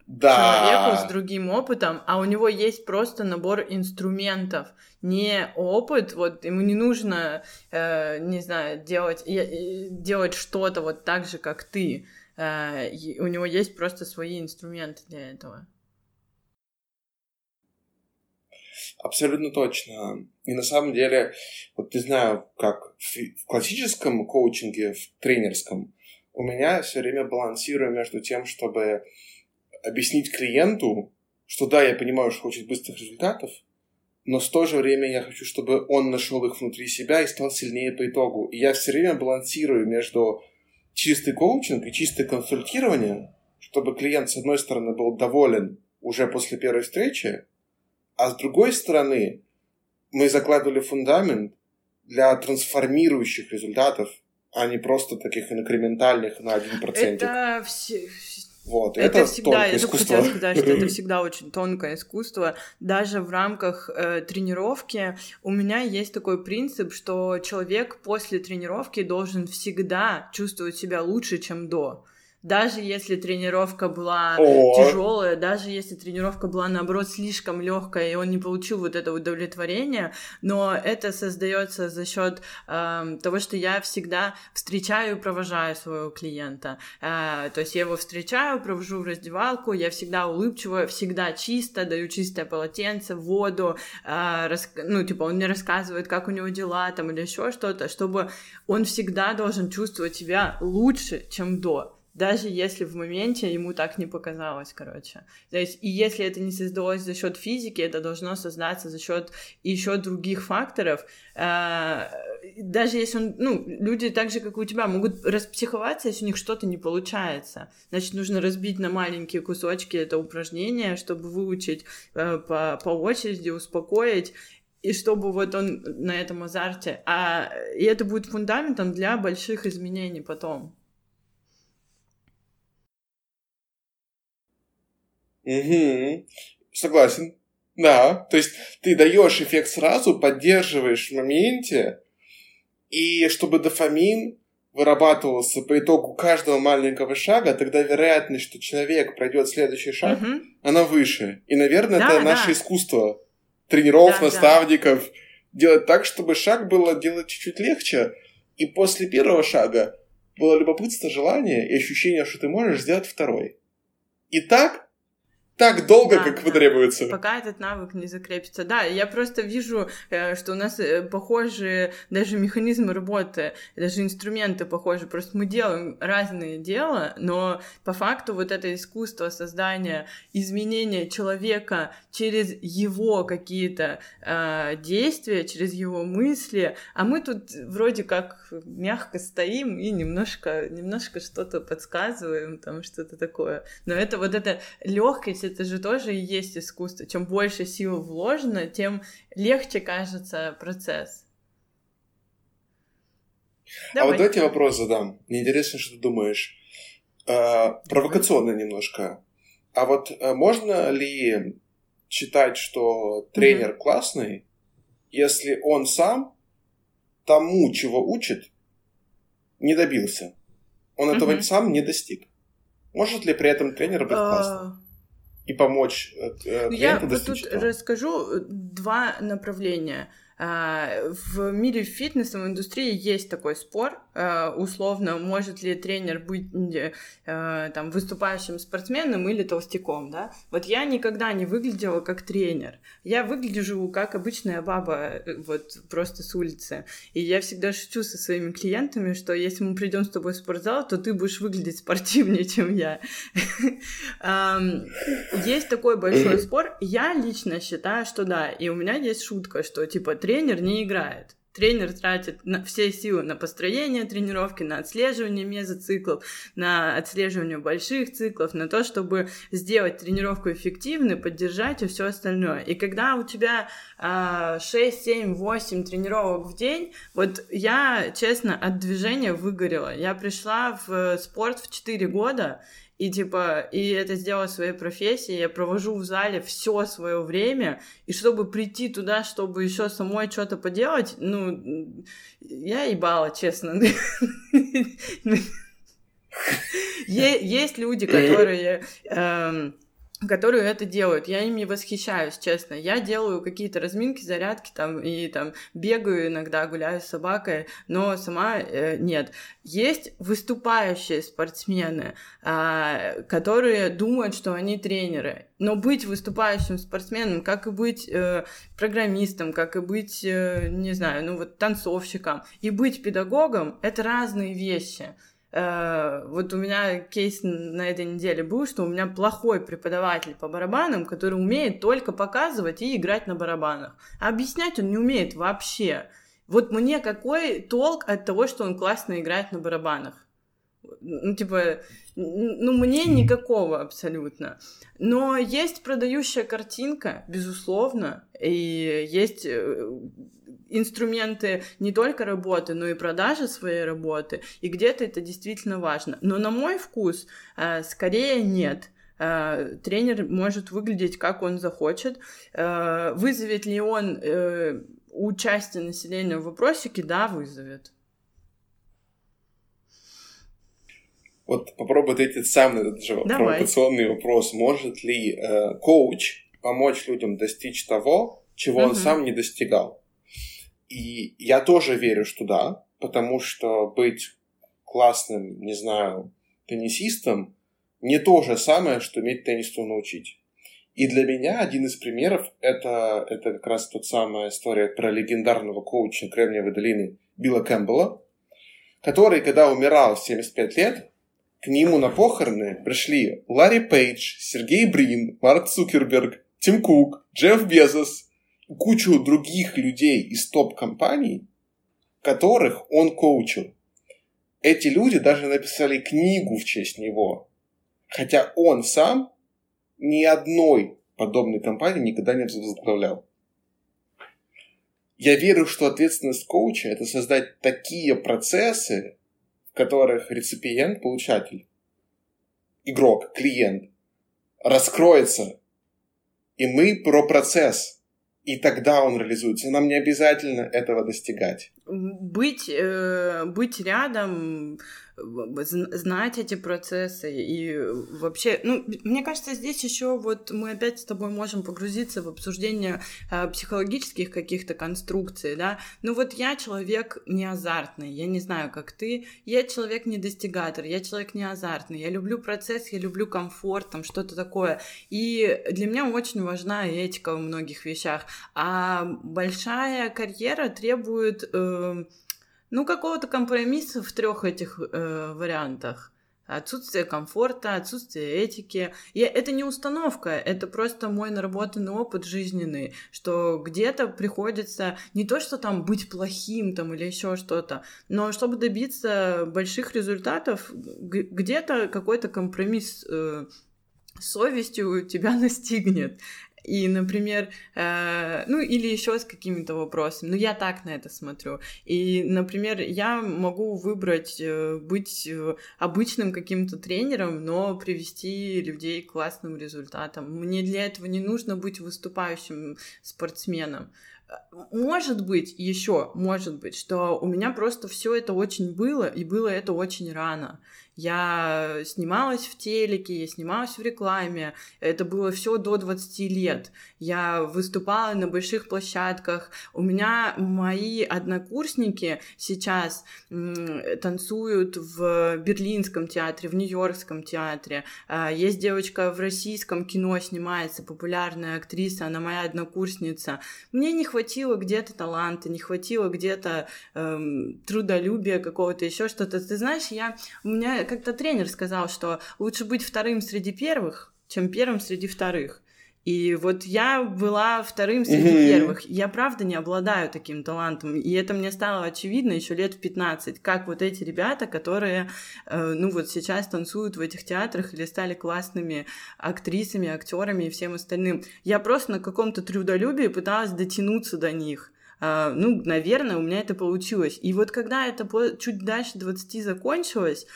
да. человеку с другим опытом, а у него есть просто набор инструментов, не опыт, вот ему не нужно, э, не знаю, делать, э, делать что-то вот так же, как ты. Э, у него есть просто свои инструменты для этого. Абсолютно точно. И на самом деле, вот не знаю, как в, в классическом коучинге, в тренерском, у меня все время балансирую между тем, чтобы объяснить клиенту, что да, я понимаю, что хочет быстрых результатов, но в то же время я хочу, чтобы он нашел их внутри себя и стал сильнее по итогу. И я все время балансирую между чистый коучинг и чистое консультирование, чтобы клиент, с одной стороны, был доволен уже после первой встречи, а с другой стороны, мы закладывали фундамент для трансформирующих результатов, а не просто таких инкрементальных на один процент. Это все, вот, это, это всегда, я только хотела сказать, что это всегда очень тонкое искусство. Даже в рамках э, тренировки у меня есть такой принцип, что человек после тренировки должен всегда чувствовать себя лучше, чем до даже если тренировка была тяжелая, даже если тренировка была наоборот слишком легкая, и он не получил вот это удовлетворение, но это создается за счет э, того, что я всегда встречаю и провожаю своего клиента. Э, то есть я его встречаю, провожу в раздевалку, я всегда улыбчивая, всегда чисто, даю чистое полотенце, воду, э, рас... ну, типа, он мне рассказывает, как у него дела там или еще что-то, чтобы он всегда должен чувствовать себя лучше, чем до даже если в моменте ему так не показалось, короче. То есть, и если это не создалось за счет физики, это должно создаться за счет еще других факторов. Э, даже если он, ну, люди так же, как и у тебя, могут распсиховаться, если у них что-то не получается. Значит, нужно разбить на маленькие кусочки это упражнение, чтобы выучить э, по, по очереди, успокоить и чтобы вот он на этом азарте. А, и это будет фундаментом для больших изменений потом. Угу. Согласен. Да. То есть ты даешь эффект сразу, поддерживаешь в моменте, и чтобы дофамин вырабатывался по итогу каждого маленького шага, тогда вероятность, что человек пройдет следующий шаг, угу. она выше. И, наверное, да, это да. наше искусство тренеров, да, наставников, да. делать так, чтобы шаг было делать чуть-чуть легче, И после первого шага было любопытство, желание и ощущение, что ты можешь сделать второй. И так так долго, да, как да. потребуется. Пока этот навык не закрепится. Да, я просто вижу, э, что у нас э, похожие даже механизмы работы, даже инструменты похожи. Просто мы делаем разные дела, но по факту вот это искусство создания изменения человека через его какие-то э, действия, через его мысли, а мы тут вроде как мягко стоим и немножко, немножко что-то подсказываем, там что-то такое. Но это вот эта легкость есть это же тоже и есть искусство. Чем больше сил вложено, тем легче кажется процесс. Давай. А вот давайте вопрос задам. Мне интересно, что ты думаешь. Э, провокационно немножко. А вот э, можно ли считать, что тренер mm-hmm. классный, если он сам тому, чего учит, не добился? Он mm-hmm. этого сам не достиг. Может ли при этом тренер быть классным? И помочь э, ну, Я вот тут этого. расскажу э, два направления. А, в мире фитнесовой индустрии есть такой спор, а, условно, может ли тренер быть а, там, выступающим спортсменом или толстяком, да? Вот я никогда не выглядела как тренер. Я выгляжу как обычная баба, э, вот просто с улицы. И я всегда шучу со своими клиентами, что если мы придем с тобой в спортзал, то ты будешь выглядеть спортивнее, чем я. Есть такой большой спор. Я лично считаю, что да. И у меня есть шутка, что типа тренер не играет. Тренер тратит на все силы на построение тренировки, на отслеживание мезоциклов, на отслеживание больших циклов, на то, чтобы сделать тренировку эффективной, поддержать и все остальное. И когда у тебя а, 6, 7, 8 тренировок в день, вот я, честно, от движения выгорела. Я пришла в спорт в 4 года, и типа, и это сделала своей профессией, я провожу в зале все свое время, и чтобы прийти туда, чтобы еще самой что-то поделать, ну, я ебала, честно. Есть люди, которые эм, которые это делают. Я ими восхищаюсь, честно. Я делаю какие-то разминки, зарядки там и там бегаю иногда, гуляю с собакой, но сама э, нет. Есть выступающие спортсмены, э, которые думают, что они тренеры. Но быть выступающим спортсменом, как и быть э, программистом, как и быть, э, не знаю, ну вот танцовщиком и быть педагогом, это разные вещи. Э, вот у меня кейс на этой неделе был, что у меня плохой преподаватель по барабанам, который умеет только показывать и играть на барабанах. А объяснять он не умеет вообще. Вот мне какой толк от того, что он классно играет на барабанах? Ну, типа, ну, мне никакого абсолютно. Но есть продающая картинка, безусловно, и есть э, инструменты не только работы, но и продажи своей работы, и где-то это действительно важно. Но на мой вкус э, скорее нет. Э, тренер может выглядеть, как он захочет. Вызовет ли он участие населения в вопросике? Да, вызовет. Вот попробуй ответить сам на этот же Давай. провокационный вопрос. Может ли э, коуч помочь людям достичь того, чего угу. он сам не достигал? И я тоже верю, что да, потому что быть классным, не знаю, теннисистом не то же самое, что иметь теннису научить. И для меня один из примеров это, это как раз тот самая история про легендарного коуча Кремниевой долины Билла Кэмпбелла, который, когда умирал в 75 лет, к нему на похороны пришли Ларри Пейдж, Сергей Брин, Марк Цукерберг, Тим Кук, Джефф Безос кучу других людей из топ-компаний, которых он коучил. Эти люди даже написали книгу в честь него. Хотя он сам ни одной подобной компании никогда не возглавлял. Я верю, что ответственность коуча – это создать такие процессы, которых реципиент, получатель, игрок, клиент раскроется. И мы про процесс – и тогда он реализуется. Нам не обязательно этого достигать. быть, э, быть рядом, знать эти процессы и вообще, ну, мне кажется, здесь еще вот мы опять с тобой можем погрузиться в обсуждение э, психологических каких-то конструкций, да. Ну вот я человек не азартный, я не знаю, как ты, я человек не достигатор, я человек не азартный, я люблю процесс, я люблю комфорт, там что-то такое. И для меня очень важна этика в многих вещах. А большая карьера требует э, ну, какого-то компромисса в трех этих э, вариантах. Отсутствие комфорта, отсутствие этики. И это не установка, это просто мой наработанный опыт жизненный, что где-то приходится не то, что там быть плохим там или еще что-то, но чтобы добиться больших результатов, где-то какой-то компромисс э, совестью тебя настигнет. И, например, э, ну или еще с какими-то вопросами. Ну, я так на это смотрю. И, например, я могу выбрать э, быть э, обычным каким-то тренером, но привести людей к классным результатам. Мне для этого не нужно быть выступающим спортсменом. Может быть, еще, может быть, что у меня просто все это очень было, и было это очень рано. Я снималась в телеке, я снималась в рекламе. Это было все до 20 лет. Я выступала на больших площадках. У меня мои однокурсники сейчас танцуют в Берлинском театре, в Нью-Йоркском театре. А, есть девочка в российском кино снимается, популярная актриса, она моя однокурсница. Мне не хватило где-то таланта, не хватило где-то эм, трудолюбия какого-то, еще что-то. Ты знаешь, я у меня как-то тренер сказал, что лучше быть вторым среди первых, чем первым среди вторых. И вот я была вторым среди mm-hmm. первых. Я правда не обладаю таким талантом. И это мне стало очевидно еще лет в 15, как вот эти ребята, которые, э, ну вот сейчас танцуют в этих театрах или стали классными актрисами, актерами и всем остальным. Я просто на каком-то трудолюбии пыталась дотянуться до них. Uh, ну, наверное, у меня это получилось. И вот когда это чуть дальше 20 закончилось,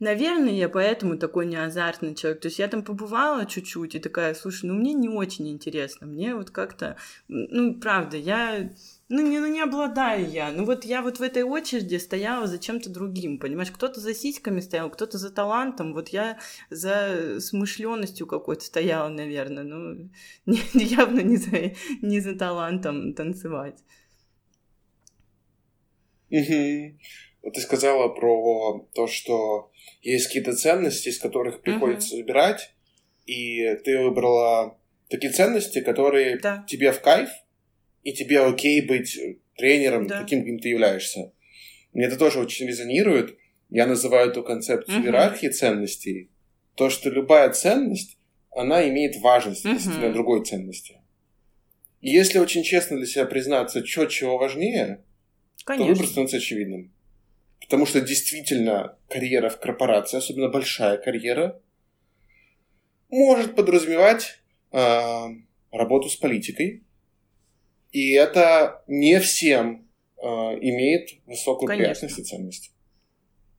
Наверное, я поэтому такой неазартный человек. То есть я там побывала чуть-чуть и такая, слушай, ну мне не очень интересно. Мне вот как-то, ну правда, я ну не, ну не обладаю я. Ну вот я вот в этой очереди стояла за чем-то другим, понимаешь? Кто-то за сиськами стоял, кто-то за талантом. Вот я за смышленностью какой-то стояла, наверное. Ну не, явно не за, не за талантом танцевать. Угу. Ты сказала про то, что есть какие-то ценности, из которых приходится uh-huh. выбирать, и ты выбрала такие ценности, которые да. тебе в кайф, и тебе окей быть тренером, да. каким, каким ты являешься. Мне это тоже очень резонирует. Я называю эту концепцию uh-huh. иерархии ценностей. То, что любая ценность, она имеет важность uh-huh. действительно другой ценности. И если очень честно для себя признаться, что чего важнее, Конечно. то выбор становится очевидным. Потому что действительно карьера в корпорации, особенно большая карьера, может подразумевать э, работу с политикой. И это не всем э, имеет высокую приятность и ценность.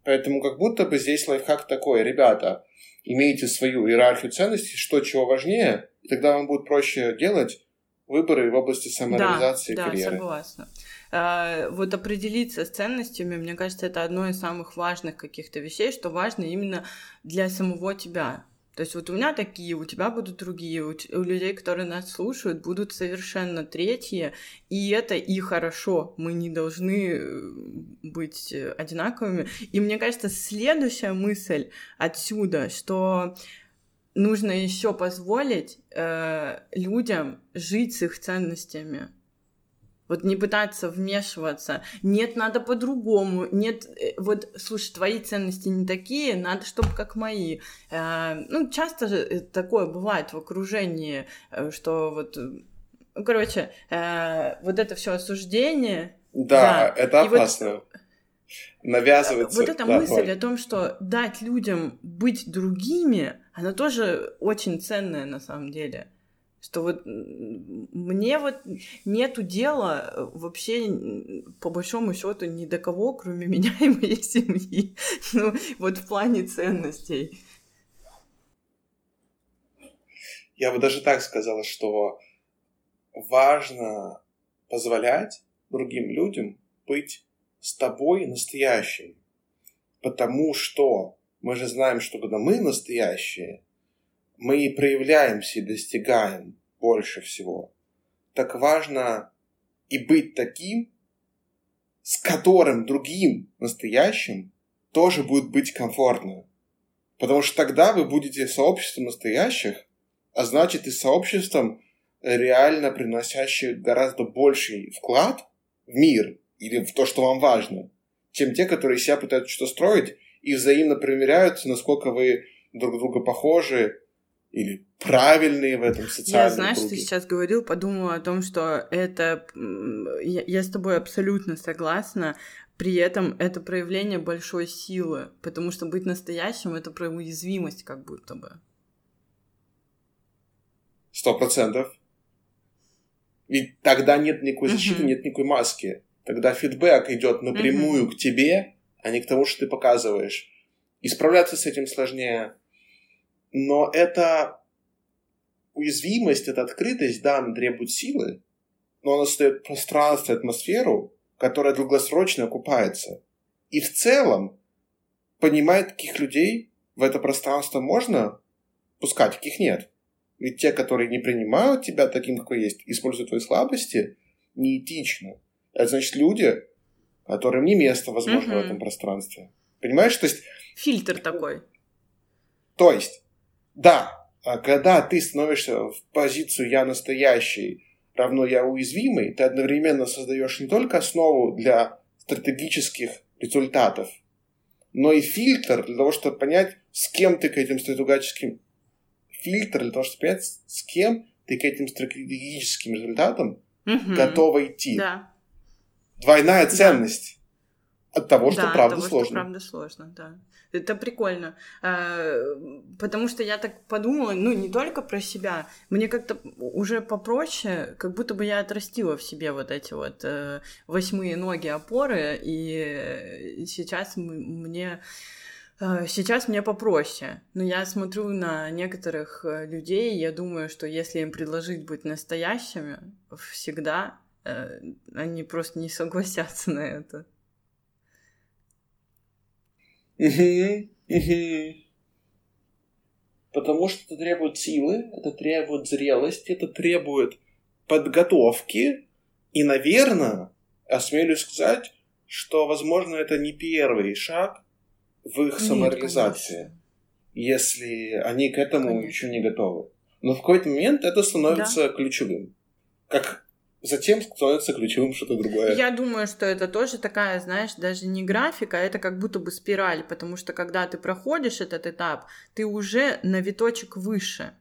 Поэтому как будто бы здесь лайфхак такой, ребята, имейте свою иерархию ценностей, что чего важнее, и тогда вам будет проще делать выборы в области самореализации да, карьеры. Да, согласна. А, вот определиться с ценностями, мне кажется, это одно из самых важных каких-то вещей, что важно именно для самого тебя. То есть вот у меня такие, у тебя будут другие, у, у людей, которые нас слушают, будут совершенно третьи, и это и хорошо. Мы не должны э, быть одинаковыми. И мне кажется, следующая мысль отсюда, что нужно еще позволить э, людям жить с их ценностями. Вот не пытаться вмешиваться. Нет, надо по-другому. Нет, э, вот, слушай, твои ценности не такие, надо, чтобы как мои. Э, ну, часто же э, такое бывает в окружении, что вот, ну, короче, вот это все осуждение. Да, да. это опасно. вот, Навязывается. Вот эта да, мысль о том, что дать людям быть другими, она тоже очень ценная на самом деле что вот мне вот нету дела э, вообще по большому счету ни до кого, кроме меня и моей семьи. Ну, вот в плане ценностей. Я бы даже так сказала, что важно позволять другим людям быть с тобой настоящим. Потому что мы же знаем, что когда мы настоящие, мы и проявляемся и достигаем больше всего. Так важно и быть таким, с которым другим настоящим тоже будет быть комфортно. Потому что тогда вы будете сообществом настоящих, а значит и сообществом, реально приносящих гораздо больший вклад в мир или в то, что вам важно, чем те, которые себя пытаются что-то строить и взаимно примеряются, насколько вы друг друга похожи или правильные в этом социальном Я, знаешь, круге. ты сейчас говорил, подумала о том, что это... Я, я с тобой абсолютно согласна. При этом это проявление большой силы, потому что быть настоящим — это про уязвимость как будто бы. Сто процентов. Ведь тогда нет никакой защиты, uh-huh. нет никакой маски. Тогда фидбэк идет напрямую uh-huh. к тебе, а не к тому, что ты показываешь. И справляться с этим сложнее. Но это уязвимость, эта открытость, да, она требует силы, но она создает пространство, атмосферу, которая долгосрочно окупается. И в целом понимает, каких людей в это пространство можно пускать, каких нет. Ведь те, которые не принимают тебя таким, какой есть, используют твои слабости, неэтично. Это значит люди, которым не место, возможно, угу. в этом пространстве. Понимаешь? То есть... Фильтр такой. То есть, да, а когда ты становишься в позицию «я настоящий», равно «я уязвимый», ты одновременно создаешь не только основу для стратегических результатов, но и фильтр для того, чтобы понять, с кем ты к этим стратегическим фильтр для того, чтобы понять, с кем ты к этим стратегическим результатам угу. готова идти. Да. Двойная ценность. От того, что да, правда того, сложно. Что правда сложно, да. Это прикольно. А, потому что я так подумала, ну, не только про себя. Мне как-то уже попроще, как будто бы я отрастила в себе вот эти вот э, восьмые ноги опоры, и сейчас мне Э, сейчас мне попроще, но я смотрю на некоторых э, людей, и я думаю, что если им предложить быть настоящими всегда, они просто не согласятся на это. Потому что это требует силы, это требует зрелости, это требует подготовки. И, наверное, осмелюсь сказать, что, возможно, это не первый шаг в их самореализации, конечно. если они к этому конечно. еще не готовы. Но в какой-то момент это становится да. ключевым. Как затем становится ключевым что-то другое. Я думаю, что это тоже такая, знаешь, даже не графика, а это как будто бы спираль, потому что когда ты проходишь этот этап, ты уже на виточек выше.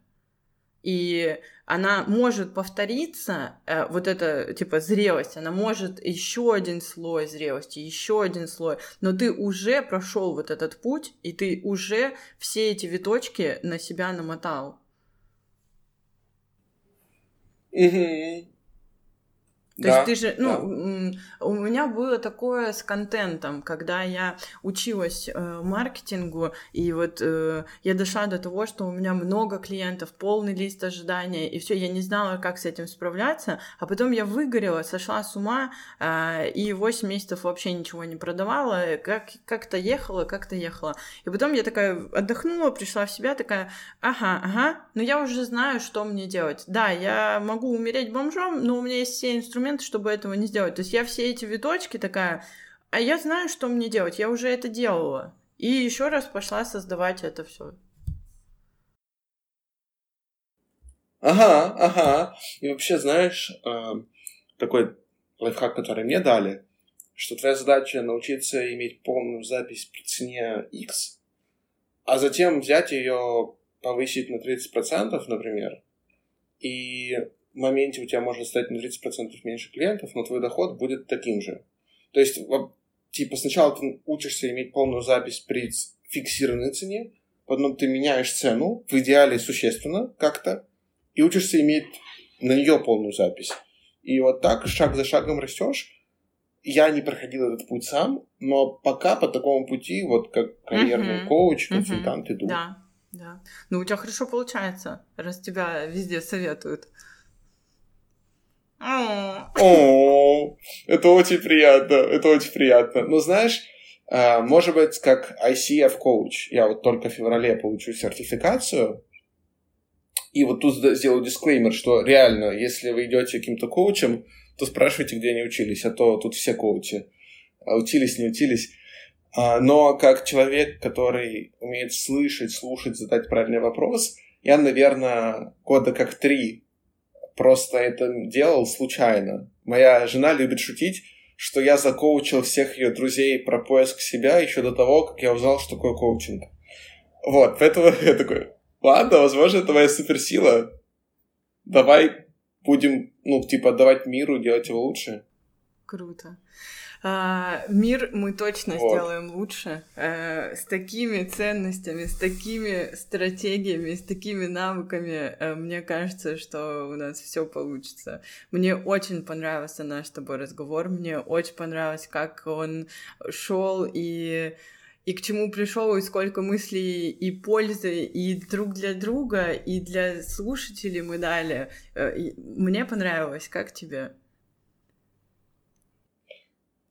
И она может повториться, э, вот эта типа зрелость, она может еще один слой зрелости, еще один слой, но ты уже прошел вот этот путь, и ты уже все эти виточки на себя намотал. Угу. То да, есть ты же, ну, да. у меня было такое с контентом, когда я училась э, маркетингу, и вот э, я дошла до того, что у меня много клиентов, полный лист ожидания, и все, я не знала, как с этим справляться, а потом я выгорела, сошла с ума, э, и 8 месяцев вообще ничего не продавала, как, как-то ехала, как-то ехала. И потом я такая отдохнула, пришла в себя, такая, ага, ага, но я уже знаю, что мне делать. Да, я могу умереть бомжом, но у меня есть все инструменты, инструменты, чтобы этого не сделать. То есть я все эти виточки такая, а я знаю, что мне делать, я уже это делала. И еще раз пошла создавать это все. Ага, ага. И вообще, знаешь, эм, такой лайфхак, который мне дали, что твоя задача научиться иметь полную запись при цене X, а затем взять ее, повысить на 30%, например, и моменте у тебя может стать на 30% меньше клиентов, но твой доход будет таким же. То есть, типа, сначала ты учишься иметь полную запись при фиксированной цене, потом ты меняешь цену, в идеале существенно как-то, и учишься иметь на нее полную запись. И вот так, шаг за шагом растешь. Я не проходил этот путь сам, но пока по такому пути, вот как карьерный uh-huh. коуч, консультант uh-huh. иду. Да, да. Ну, у тебя хорошо получается, раз тебя везде советуют. О, это очень приятно, это очень приятно. Но знаешь, а, может быть, как ICF коуч, я вот только в феврале получу сертификацию, и вот тут сделаю дисклеймер, что реально, если вы идете каким-то коучем, то спрашивайте, где они учились, а то тут все коучи. А учились, не учились. А, но как человек, который умеет слышать, слушать, задать правильный вопрос, я, наверное, года как три просто это делал случайно. Моя жена любит шутить, что я закоучил всех ее друзей про поиск себя еще до того, как я узнал, что такое коучинг. Вот, поэтому я такой, ладно, возможно, это моя суперсила. Давай будем, ну, типа, отдавать миру, делать его лучше. Круто. А, мир мы точно вот. сделаем лучше. А, с такими ценностями, с такими стратегиями, с такими навыками, а, мне кажется, что у нас все получится. Мне очень понравился наш с тобой разговор. Мне очень понравилось, как он шел и и к чему пришел, и сколько мыслей и пользы и друг для друга, и для слушателей мы дали. Э, мне понравилось. Как тебе?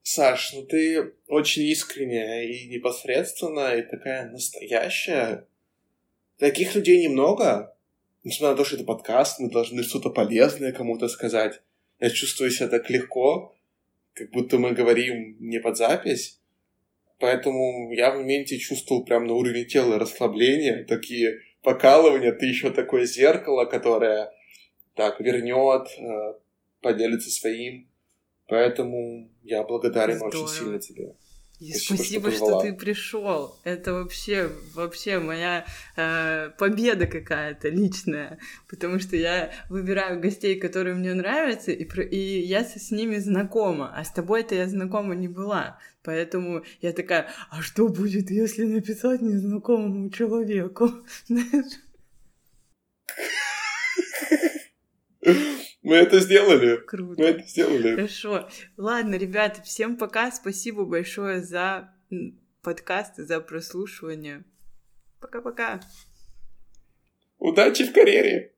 Саш, ну ты очень искренняя и непосредственная, и такая настоящая. Таких людей немного. Несмотря на то, что это подкаст, мы должны что-то полезное кому-то сказать. Я чувствую себя так легко, как будто мы говорим не под запись. Поэтому я в моменте чувствовал прям на уровне тела расслабления, такие покалывания. Ты еще такое зеркало, которое так вернет, э, поделится своим. Поэтому я благодарен Здорово. очень сильно тебе. И спасибо, спасибо что, что ты пришел. Это вообще, вообще моя э, победа какая-то личная, потому что я выбираю гостей, которые мне нравятся, и, и я с, с ними знакома, а с тобой-то я знакома не была. Поэтому я такая, а что будет, если написать незнакомому человеку? Мы это сделали. Круто. Мы это сделали. Хорошо. Ладно, ребята, всем пока. Спасибо большое за подкаст, за прослушивание. Пока-пока. Удачи в карьере.